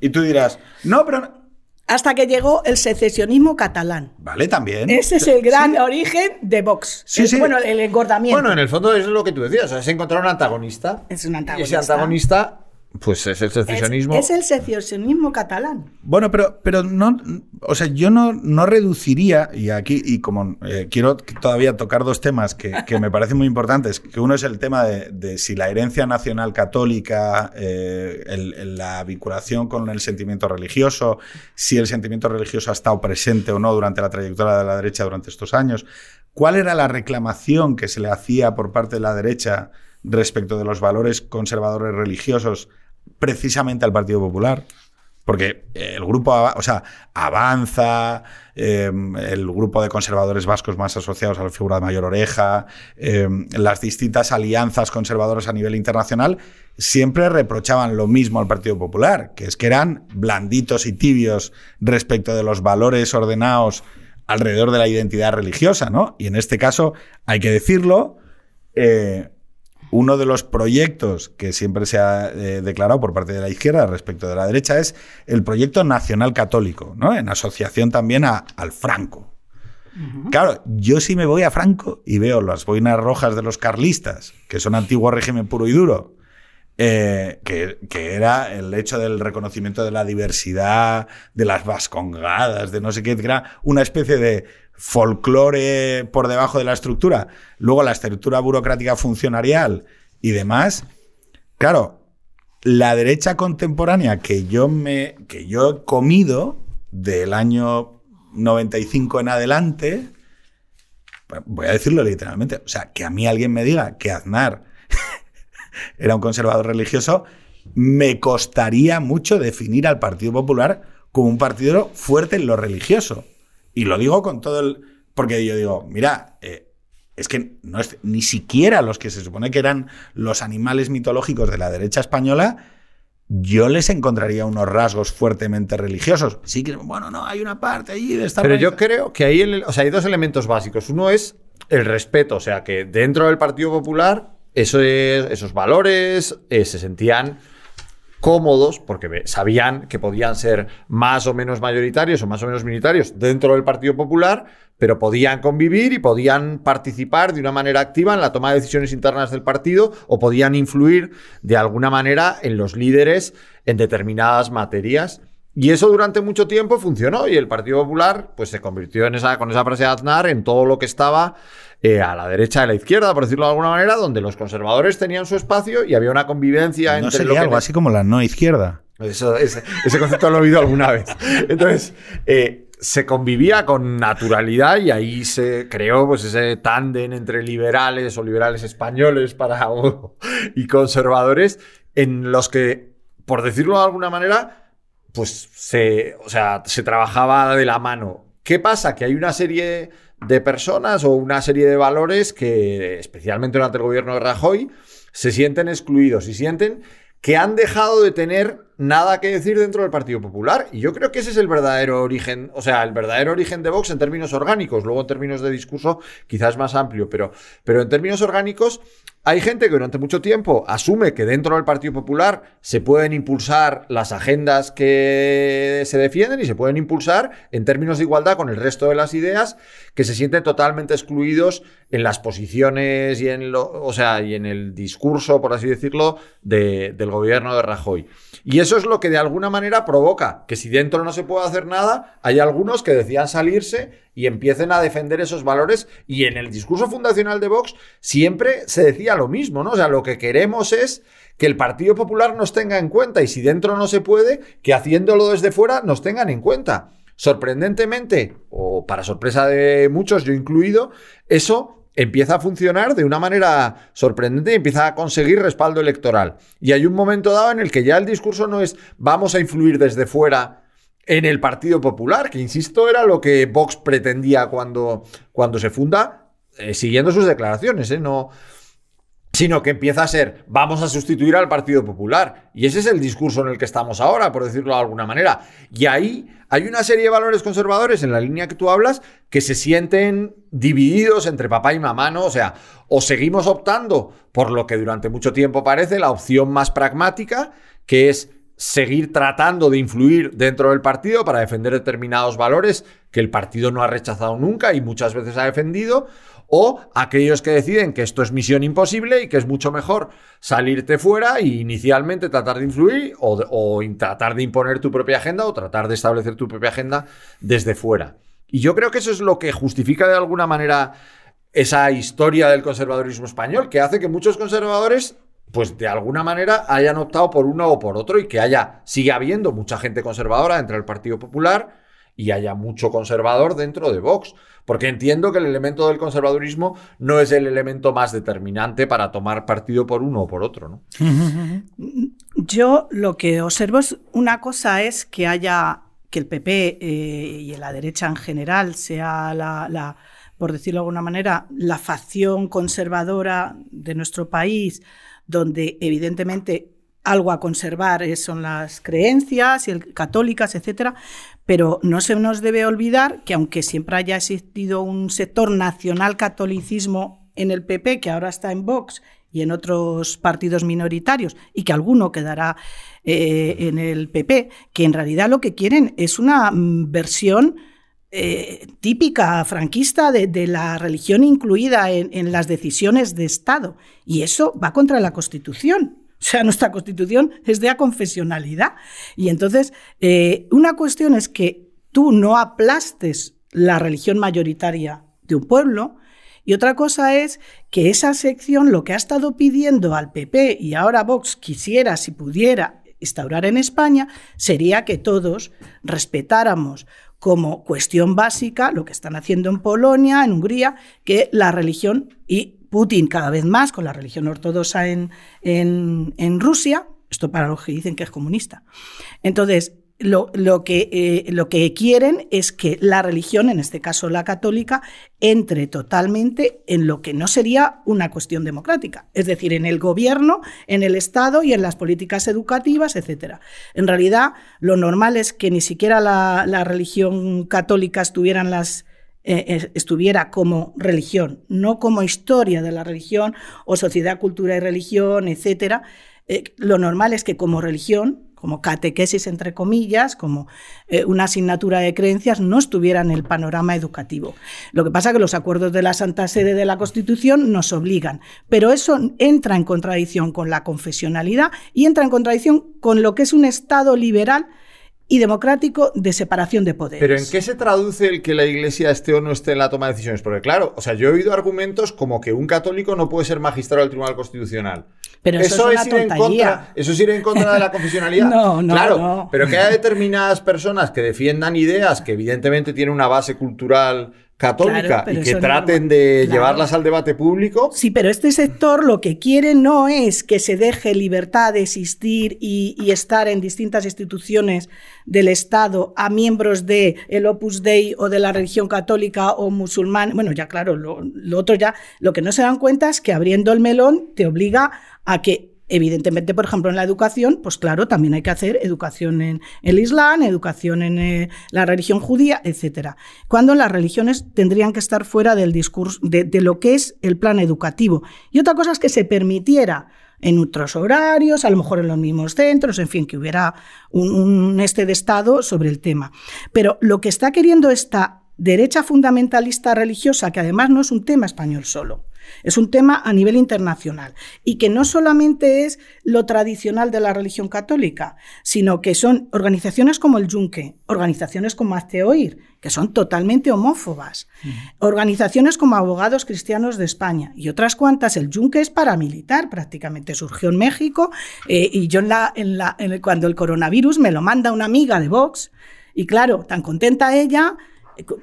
Y tú dirás, no, pero hasta que llegó el secesionismo catalán. Vale, también. Ese es el gran origen de Vox. Sí, sí. Bueno, el engordamiento. Bueno, en el fondo es lo que tú decías, es encontrar un antagonista. Es un antagonista. Y ese antagonista pues es el secesionismo. Es, el secesionismo catalán. Bueno, pero, pero no, o sea, yo no, no reduciría, y aquí, y como eh, quiero todavía tocar dos temas que, me parecen muy importantes, que uno es el tema de, si la herencia nacional católica, eh, la vinculación con el sentimiento religioso, si el sentimiento religioso ha estado presente o no durante la trayectoria de la derecha durante estos años, cuál era la reclamación que se le hacía por parte de la derecha respecto de los valores conservadores religiosos precisamente al Partido Popular. Porque el grupo, o sea, avanza, em, el grupo de conservadores vascos más asociados a la figura de Mayor Oreja, em, las distintas alianzas conservadoras a nivel internacional, siempre reprochaban lo mismo al Partido Popular, que es que eran blanditos y tibios respecto de los valores ordenados alrededor de la identidad religiosa, ¿no? Y en este caso, hay que decirlo, eh, uno de los proyectos que siempre se ha eh, declarado por parte de la izquierda respecto de la derecha es el proyecto nacional católico, ¿no? en asociación también a, al Franco. Claro, yo sí me voy a Franco y veo las boinas rojas de los carlistas, que son antiguo régimen puro y duro, eh, que, que, era el hecho del reconocimiento de la diversidad, de las vascongadas, de no sé qué, que era una especie de folclore por debajo de la estructura, luego la estructura burocrática funcionarial y demás, claro, la derecha contemporánea que yo me que yo he comido del año 95 en adelante, voy a decirlo literalmente, o sea, que a mí alguien me diga que Aznar era un conservador religioso, me costaría mucho definir al Partido Popular como un partido fuerte en lo religioso. Y lo digo con todo el... Porque yo digo, mira, eh, es que no es, ni siquiera los que se supone que eran los animales mitológicos de la derecha española, yo les encontraría unos rasgos fuertemente religiosos. Sí que, bueno, no, hay una parte allí de esta... Pero yo creo que ahí o sea, hay dos elementos básicos. Uno es el respeto, o sea, que dentro del Partido Popular eso esos valores eh, se sentían cómodos, porque sabían que podían ser más o menos mayoritarios o más o menos minoritarios dentro del Partido Popular, pero podían convivir y podían participar de una manera activa en la toma de decisiones internas del partido o podían influir de alguna manera en los líderes en determinadas materias. Y eso durante mucho tiempo funcionó y el Partido Popular pues, se convirtió en esa, con esa frase de Aznar en todo lo que estaba eh, a la derecha de la izquierda, por decirlo de alguna manera, donde los conservadores tenían su espacio y había una convivencia ¿No entre sería algo así como la no izquierda. Eso, ese, concepto lo he oído alguna vez. Entonces, eh, se convivía con naturalidad y ahí se creó pues ese tándem entre liberales o liberales españoles para y conservadores en los que, por decirlo de alguna manera, pues se, o sea, se trabajaba de la mano. ¿Qué pasa? Que hay una serie de personas o una serie de valores que, especialmente durante el gobierno de Rajoy, se sienten excluidos y sienten que han dejado de tener nada que decir dentro del Partido Popular. Y yo creo que ese es el verdadero origen, o sea, el verdadero origen de Vox en términos orgánicos. Luego en términos de discurso quizás más amplio, pero, pero en términos orgánicos hay gente que durante mucho tiempo asume que dentro del Partido Popular se pueden impulsar las agendas que se defienden y se pueden impulsar en términos de igualdad con el resto de las ideas que se sienten totalmente excluidos en las posiciones y en lo, o sea, y en el discurso, por así decirlo, del gobierno de Rajoy. Y eso es lo que de alguna manera provoca que si dentro no se puede hacer nada, hay algunos que decían salirse y empiecen a defender esos valores. Y en el discurso fundacional de Vox siempre se decía lo mismo, ¿no? O sea, lo que queremos es que el Partido Popular nos tenga en cuenta y si dentro no se puede, que haciéndolo desde fuera nos tengan en cuenta. Sorprendentemente, o para sorpresa de muchos, yo incluido, eso empieza a funcionar de una manera sorprendente y empieza a conseguir respaldo electoral. Y hay un momento dado en el que ya el discurso no es vamos a influir desde fuera en el Partido Popular, que insisto era lo que Vox pretendía cuando, cuando se funda, eh, siguiendo sus declaraciones, ¿eh? no, sino que empieza a ser vamos a sustituir al Partido Popular. Y ese es el discurso en el que estamos ahora, por decirlo de alguna manera. Y ahí hay una serie de valores conservadores en la línea que tú hablas que se sienten divididos entre papá y mamá, ¿no? O sea, o seguimos optando por lo que durante mucho tiempo parece la opción más pragmática, que es seguir tratando de influir dentro del partido para defender determinados valores que el partido no ha rechazado nunca y muchas veces ha defendido, o aquellos que deciden que esto es misión imposible y que es mucho mejor salirte fuera e inicialmente tratar de influir o, tratar de imponer tu propia agenda o tratar de establecer tu propia agenda desde fuera. Y yo creo que eso es lo que justifica de alguna manera esa historia del conservadurismo español, que hace que muchos conservadores pues de alguna manera hayan optado por uno o por otro y que haya, sigue habiendo mucha gente conservadora dentro del Partido Popular y haya mucho conservador dentro de Vox. Porque entiendo que el elemento del conservadurismo no es el elemento más determinante para tomar partido por uno o por otro. ¿no? Yo lo que observo es una cosa es que haya que el PP eh, y la derecha en general sea la, por decirlo de alguna manera, la facción conservadora de nuestro país, donde evidentemente algo a conservar son las creencias católicas, etcétera, pero no se nos debe olvidar que aunque siempre haya existido un sector nacional catolicismo en el PP, que ahora está en Vox y en otros partidos minoritarios, y que alguno quedará eh, en el PP, que en realidad lo que quieren es una mm, versión eh, típica franquista de, la religión incluida en las decisiones de Estado. Y eso va contra la Constitución. O sea, nuestra constitución es de aconfesionalidad. Y entonces, eh, una cuestión es que tú no aplastes la religión mayoritaria de un pueblo, y otra cosa es que esa sección lo que ha estado pidiendo al PP y ahora Vox quisiera, si pudiera, instaurar en España, sería que todos respetáramos como cuestión básica lo que están haciendo en Polonia, en Hungría, que la religión y Putin cada vez más con la religión ortodoxa en, en, Rusia, esto para los que dicen que es comunista. Entonces, lo, lo, que, eh, lo, que, quieren es que la religión, en este caso la católica, entre totalmente en lo que no sería una cuestión democrática, es decir, en el gobierno, en el Estado y en las políticas educativas, etc. En realidad, lo normal es que ni siquiera la, la religión católica estuvieran las eh, estuviera como religión, no como historia de la religión o sociedad, cultura y religión, eh, lo normal es que como religión, como catequesis entre comillas, como eh, una asignatura de creencias, no estuviera en el panorama educativo. Lo que pasa es que los acuerdos de la Santa Sede de la Constitución nos obligan, pero eso entra en contradicción con la confesionalidad y entra en contradicción con lo que es un Estado liberal y democrático de separación de poderes. Pero ¿en qué se traduce el que la Iglesia esté o no esté en la toma de decisiones? Porque claro, o sea, yo he oído argumentos como que un católico no puede ser magistrado del Tribunal Constitucional. Pero eso, es, ir en contra, eso es ir en contra de la confesionalidad. no, no, claro, no. pero que haya determinadas personas que defiendan ideas que evidentemente tienen una base cultural católica Claro, y que no- traten de claro. llevarlas al debate público. Sí, pero este sector lo que quiere no es que se deje libertad de existir y, y estar en distintas instituciones del Estado a miembros de el Opus Dei o de la religión católica o musulmán. Bueno, ya claro, lo, lo otro ya, lo que no se dan cuenta es que abriendo el melón te obliga a que Evidentemente, por ejemplo, en la educación, pues claro, también hay que hacer educación en el Islam, educación en eh, la religión judía, etcétera. Cuando las religiones tendrían que estar fuera del discurso, de, lo que es el plan educativo. Y otra cosa es que se permitiera en otros horarios, a lo mejor en los mismos centros, en fin, que hubiera un, un este de Estado sobre el tema. Pero lo que está queriendo esta derecha fundamentalista religiosa, que además no es un tema español solo, es un tema a nivel internacional y que no solamente es lo tradicional de la religión católica, sino que son organizaciones como el Yunque, organizaciones como Hazte Oír, que son totalmente homófobas, organizaciones como Abogados Cristianos de España y otras cuantas. El Yunque es paramilitar prácticamente, surgió en México eh, y yo en la, en la, en el- cuando el coronavirus me lo manda una amiga de Vox y claro, tan contenta ella,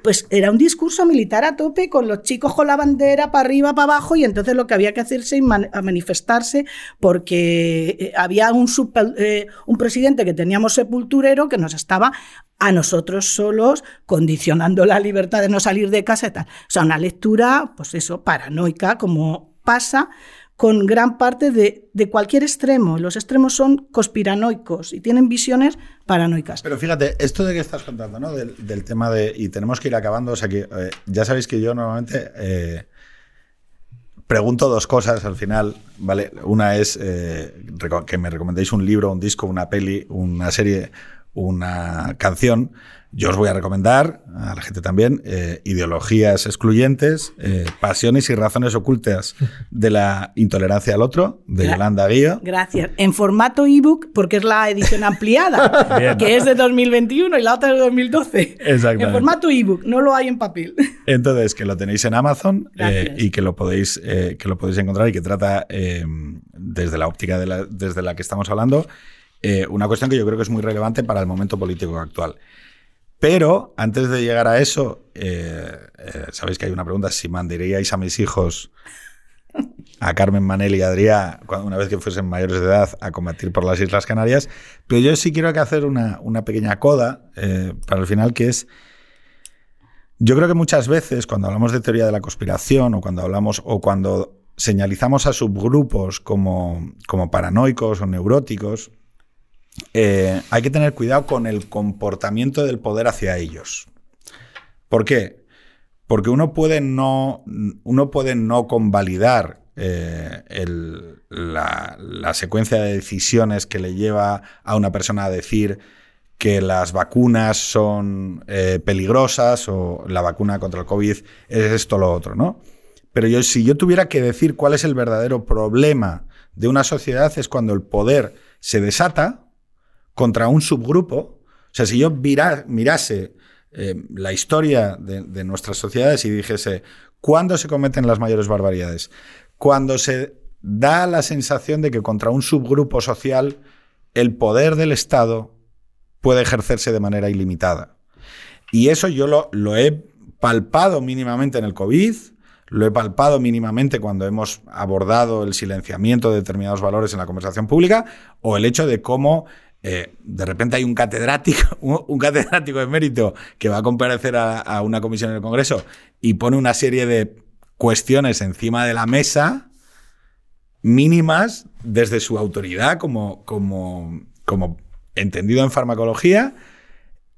pues era un discurso militar a tope con los chicos con la bandera para arriba, para abajo y entonces lo que había que hacerse man- manifestarse porque eh, había un, super- eh, un presidente que teníamos sepulturero que nos estaba a nosotros solos condicionando la libertad de no salir de casa y tal. O sea, una lectura, pues eso, paranoica, como pasa con gran parte de, de cualquier extremo. Los extremos son conspiranoicos y tienen visiones paranoicas. Pero fíjate, esto de que estás contando, ¿no? Del, del tema de. Y tenemos que ir acabando. O sea que eh, ya sabéis que yo normalmente eh, pregunto dos cosas al final, ¿vale? Una es eh, que me recomendéis un libro, un disco, una peli, una serie, una canción. Yo os voy a recomendar, a la gente también, eh, Ideologías excluyentes, eh, Pasiones y razones ocultas de la intolerancia al otro, de Gra- Yolanda Guío. Gracias. En formato ebook, porque es la edición ampliada, Bien. que es de 2021 y la otra es de 2012. Exactamente. En formato ebook, no lo hay en papel. Entonces, que lo tenéis en Amazon eh, y que lo podéis que lo podéis encontrar y que trata desde la óptica de la, desde la que estamos hablando eh, una cuestión que yo creo que es muy relevante para el momento político actual. Pero antes de llegar a eso, eh, eh, sabéis que hay una pregunta: si mandaríais a mis hijos a Carmen Manel y a Adrià, una vez que fuesen mayores de edad, a combatir por las Islas Canarias. Pero yo sí quiero hacer una, una pequeña coda para el final, que es yo creo que muchas veces cuando hablamos de teoría de la conspiración o cuando hablamos o cuando señalizamos a subgrupos como, como paranoicos o neuróticos, eh, hay que tener cuidado con el comportamiento del poder hacia ellos. ¿Por qué? Porque uno puede no, uno puede no convalidar eh, la, secuencia de decisiones que le lleva a una persona a decir que las vacunas son eh, peligrosas o la vacuna contra el COVID es esto lo otro, ¿no? Pero yo, si yo tuviera que decir cuál es el verdadero problema de una sociedad es cuando el poder se desata contra un subgrupo. O sea, si yo mirase eh, la historia de, nuestras sociedades y dijese, ¿cuándo se cometen las mayores barbaridades? Cuando se da la sensación de que contra un subgrupo social el poder del Estado puede ejercerse de manera ilimitada. Y eso yo lo he palpado mínimamente en el COVID, lo he palpado mínimamente cuando hemos abordado el silenciamiento de determinados valores en la conversación pública, o el hecho de cómo eh, de repente hay un catedrático, un, catedrático de mérito que va a comparecer a, una comisión en el Congreso y pone una serie de cuestiones encima de la mesa mínimas desde su autoridad como, como, como entendido en farmacología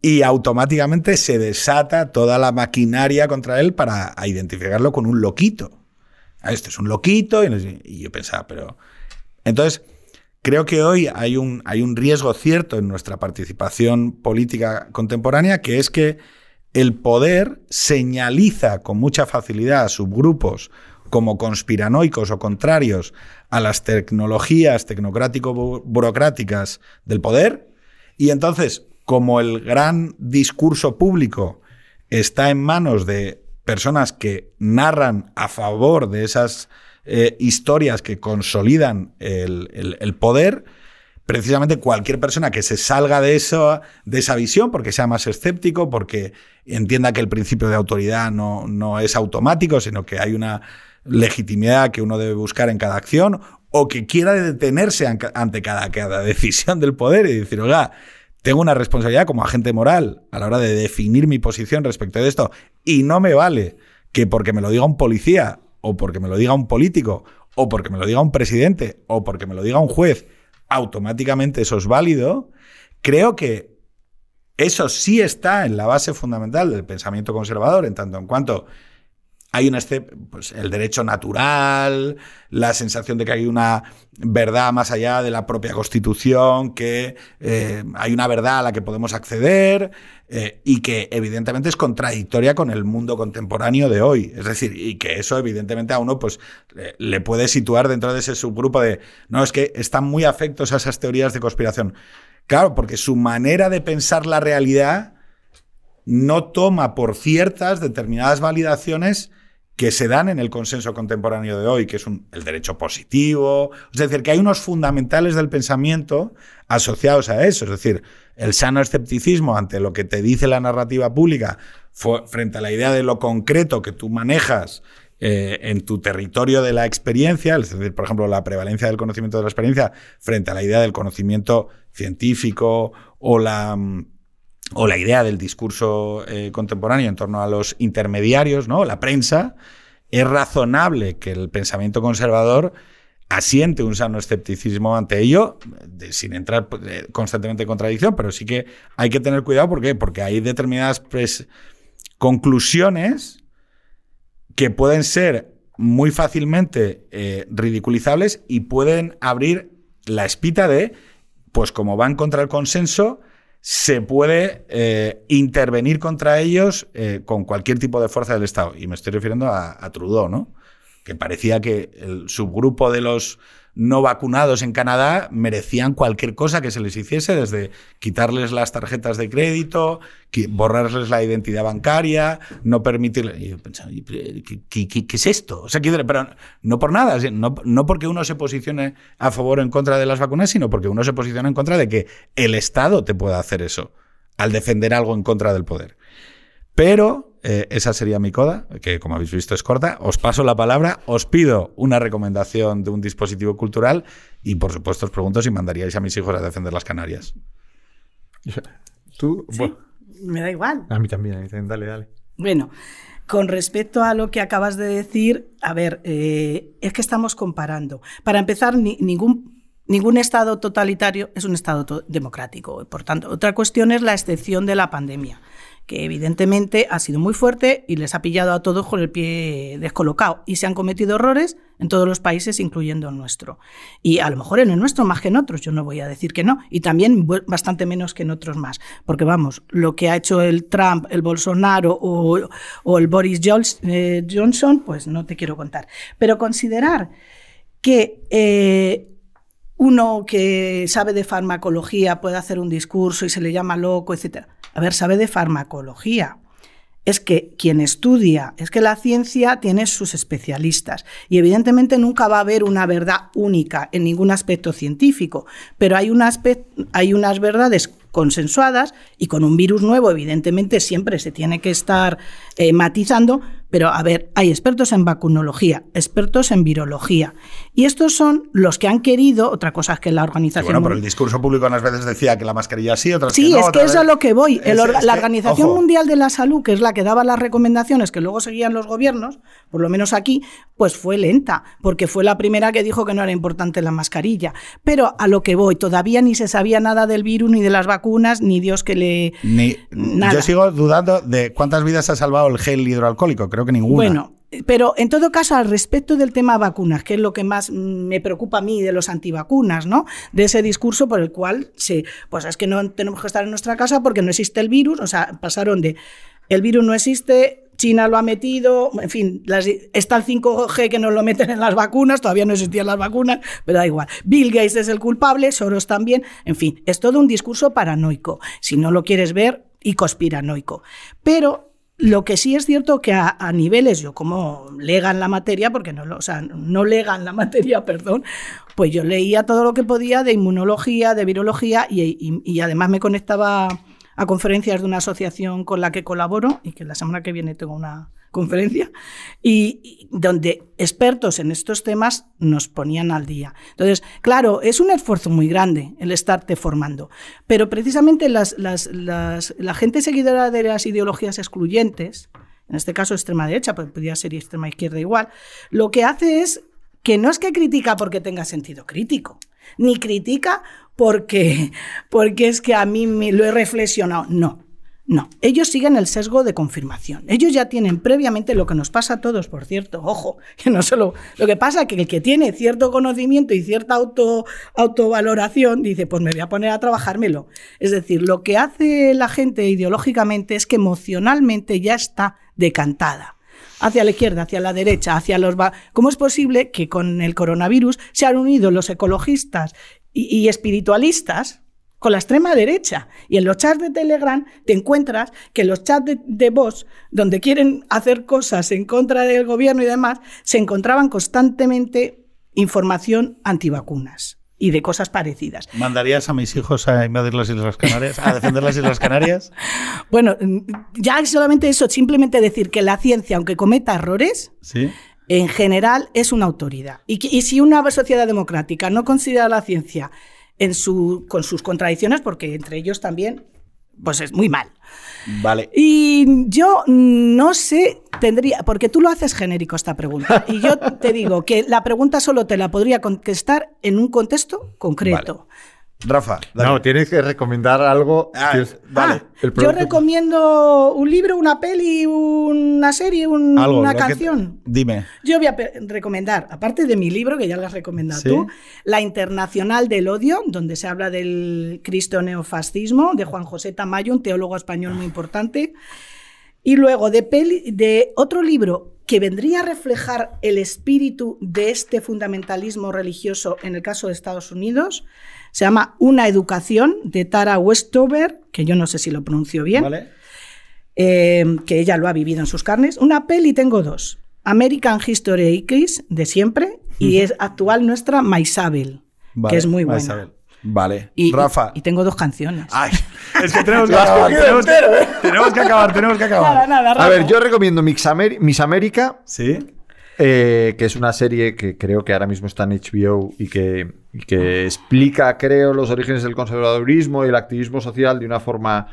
y automáticamente se desata toda la maquinaria contra él para identificarlo con un loquito. Ah, Esto es un loquito y, y yo pensaba, pero... Entonces, creo que hoy hay un, hay un riesgo cierto en nuestra participación política contemporánea, que es que el poder señaliza con mucha facilidad a subgrupos como conspiranoicos o contrarios a las tecnologías tecnocrático-burocráticas del poder, y entonces, como el gran discurso público está en manos de personas que narran a favor de esas eh, historias que consolidan el, poder, precisamente cualquier persona que se salga de, eso, de esa visión, porque sea más escéptico, porque entienda que el principio de autoridad no, no es automático, sino que hay una legitimidad que uno debe buscar en cada acción, o que quiera detenerse ante cada, cada decisión del poder y decir, oiga, tengo una responsabilidad como agente moral a la hora de definir mi posición respecto de esto, y no me vale que porque me lo diga un policía, o porque me lo diga un político, o porque me lo diga un presidente, o porque me lo diga un juez, automáticamente eso es válido, creo que eso sí está en la base fundamental del pensamiento conservador, en tanto en cuanto hay un pues, el derecho natural, la sensación de que hay una verdad más allá de la propia Constitución, que eh, hay una verdad a la que podemos acceder eh, y que evidentemente es contradictoria con el mundo contemporáneo de hoy. Es decir, y que eso evidentemente a uno pues le puede situar dentro de ese subgrupo de, no, es que están muy afectos a esas teorías de conspiración. Claro, porque su manera de pensar la realidad no toma por ciertas determinadas validaciones que se dan en el consenso contemporáneo de hoy, que es el derecho positivo. Es decir, que hay unos fundamentales del pensamiento asociados a eso. Es decir, el sano escepticismo ante lo que te dice la narrativa pública frente a la idea de lo concreto que tú manejas eh, en tu territorio de la experiencia, es decir, por ejemplo, la prevalencia del conocimiento de la experiencia frente a la idea del conocimiento científico o la mm, o la idea del discurso eh, contemporáneo en torno a los intermediarios, ¿no? La prensa, es razonable que el pensamiento conservador asiente un sano escepticismo ante ello, sin entrar pues, constantemente en contradicción, pero sí que hay que tener cuidado. ¿Por qué? Porque hay determinadas conclusiones que pueden ser muy fácilmente eh, ridiculizables y pueden abrir la espita de, pues como van contra el consenso, se puede eh, intervenir contra ellos eh, con cualquier tipo de fuerza del Estado. Y me estoy refiriendo a, a Trudeau, ¿no? Que parecía que el subgrupo de los no vacunados en Canadá merecían cualquier cosa que se les hiciese, desde quitarles las tarjetas de crédito, borrarles la identidad bancaria, no permitirles... Y yo pensaba, ¿qué, qué, es esto? O sea, pero no por nada, no, no porque uno se posicione a favor o en contra de las vacunas, sino porque uno se posiciona en contra de que el Estado te pueda hacer eso, al defender algo en contra del poder. Pero eh, esa sería mi coda, que como habéis visto es corta. Os paso la palabra, os pido una recomendación de un dispositivo cultural y por supuesto os pregunto si mandaríais a mis hijos a defender las Canarias. ¿Tú? me da igual. A mí también, dale, dale. Bueno, con respecto a lo que acabas de decir, a ver, eh, es que estamos comparando. Para empezar, ningún ningún Estado totalitario es un Estado democrático. Por tanto, otra cuestión es la excepción de la pandemia que evidentemente ha sido muy fuerte y les ha pillado a todos con el pie descolocado. Y se han cometido errores en todos los países, incluyendo el nuestro. Y a lo mejor en el nuestro más que en otros, yo no voy a decir que no. Y también bastante menos que en otros más. Porque vamos, lo que ha hecho el Trump, el Bolsonaro o, el Boris eh, Johnson, pues no te quiero contar. Pero considerar que... Eh, uno que sabe de farmacología puede hacer un discurso y se le llama loco, etcétera a ver, sabe de farmacología. Es que quien estudia, es que la ciencia tiene sus especialistas y evidentemente nunca va a haber una verdad única en ningún aspecto científico, pero hay, hay unas verdades consensuadas y con un virus nuevo evidentemente siempre se tiene que estar eh, matizando, pero a ver, hay expertos en vacunología, expertos en virología. Y estos son los que han querido, otra cosa es que la organización... bueno, pero el discurso público unas veces decía que la mascarilla sí, otras sí, que no. Sí, es que es a lo que voy. la Organización Mundial de la Salud, que es la que daba las recomendaciones que luego seguían los gobiernos, por lo menos aquí, pues fue lenta, porque fue la primera que dijo que no era importante la mascarilla. Pero a lo que voy, todavía ni se sabía nada del virus, ni de las vacunas, ni Dios que le... Ni, Yo sigo dudando de cuántas vidas ha salvado el gel hidroalcohólico creo que ninguna. Bueno, pero en todo caso, al respecto del tema vacunas, que es lo que más me preocupa a mí de los antivacunas, ¿no? De ese discurso por el cual se, pues es que no tenemos que estar en nuestra casa porque no existe el virus, o sea, pasaron de el virus no existe, China lo ha metido, en fin, está el 5G que nos lo meten en las vacunas, todavía no existían las vacunas, pero da igual. Bill Gates es el culpable, Soros también, en fin, es todo un discurso paranoico, si no lo quieres ver, y conspiranoico. Pero lo que sí es cierto que a, niveles, yo como lega en la materia, porque no, o sea, no lega en la materia, perdón, pues yo leía todo lo que podía de inmunología, de virología y, además me conectaba a conferencias de una asociación con la que colaboro y que la semana que viene tengo una conferencia y, donde expertos en estos temas nos ponían al día. Entonces, claro, es un esfuerzo muy grande el estarte formando, pero precisamente las, la gente seguidora de las ideologías excluyentes, en este caso extrema derecha, pero podría ser extrema izquierda igual, lo que hace es que no es que critica porque tenga sentido crítico, ni critica porque, porque es que a mí me lo he reflexionado, no. No, ellos siguen el sesgo de confirmación. Ellos ya tienen previamente lo que nos pasa a todos, por cierto. Ojo, que no solo. Lo que pasa es que el que tiene cierto conocimiento y cierta auto, autovaloración dice, pues me voy a poner a trabajármelo. Es decir, lo que hace la gente ideológicamente es que emocionalmente ya está decantada hacia la izquierda, hacia la derecha, hacia los... ¿Cómo es posible que con el coronavirus se han unido los ecologistas y espiritualistas con la extrema derecha. Y en los chats de Telegram te encuentras que los chats de, voz, donde quieren hacer cosas en contra del gobierno y demás, se encontraban constantemente información antivacunas y de cosas parecidas. ¿Mandarías a mis hijos a invadir las Islas Canarias, a defender las Islas Canarias? bueno, ya solamente eso, simplemente decir que la ciencia, aunque cometa errores, ¿Sí? en general es una autoridad. Y, y si una sociedad democrática no considera la ciencia en su, con sus contradicciones, porque entre ellos también, pues es muy mal. Vale. Y yo no sé, tendría, porque tú lo haces genérico esta pregunta, y yo te digo que la pregunta solo te la podría contestar en un contexto concreto. Rafa. No, tienes que recomendar algo. Ah, vale. Ah, yo recomiendo un libro, una peli, una serie, una canción. dime. Yo voy a recomendar, aparte de mi libro, que ya lo has recomendado tú, La Internacional del Odio, donde se habla del Cristo neofascismo, de Juan José Tamayo, un teólogo español muy importante. Y luego de, peli, de otro libro que vendría a reflejar el espíritu de este fundamentalismo religioso en el caso de Estados Unidos, se llama Una educación de Tara Westover, que yo no sé si lo pronuncio bien, eh, que ella lo ha vivido en sus carnes. Una peli tengo dos. American History X, de siempre, y es actual nuestra Maisabel, que es muy buena. Vale. Y, Rafa. Y, tengo dos canciones. Ay, es que tenemos que acabar. Tenemos, tenemos, que acabar, tenemos que acabar. Nada, nada, a ver, yo recomiendo Miss América. Sí. Eh, que es una serie que creo que ahora mismo está en HBO y que, explica, creo, los orígenes del conservadurismo y el activismo social de una forma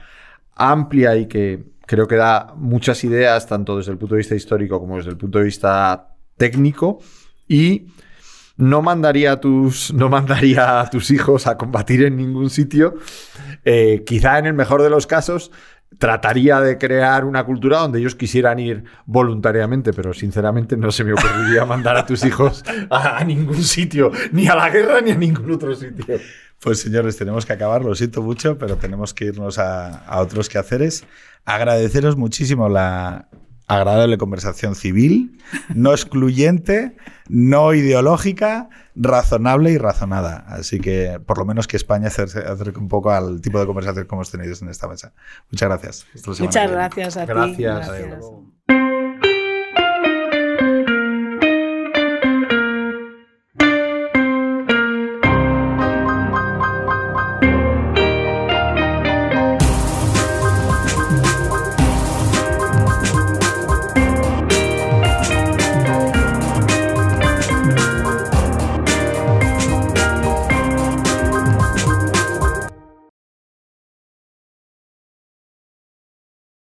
amplia y que creo que da muchas ideas, tanto desde el punto de vista histórico como desde el punto de vista técnico. Y no mandaría a tus, no mandaría a tus hijos a combatir en ningún sitio. Eh, quizá en el mejor de los casos trataría de crear una cultura donde ellos quisieran ir voluntariamente, pero sinceramente no se me ocurriría mandar a tus hijos a, ningún sitio, ni a la guerra ni a ningún otro sitio. Pues señores, tenemos que acabar, lo siento mucho, pero tenemos que irnos a, a otros quehaceres. Agradeceros muchísimo la, agradable conversación civil, no excluyente, no ideológica, razonable y razonada. Así que por lo menos que España se acerque un poco al tipo de conversación que hemos tenido en esta mesa. Muchas gracias. Muchas gracias a ti. Gracias.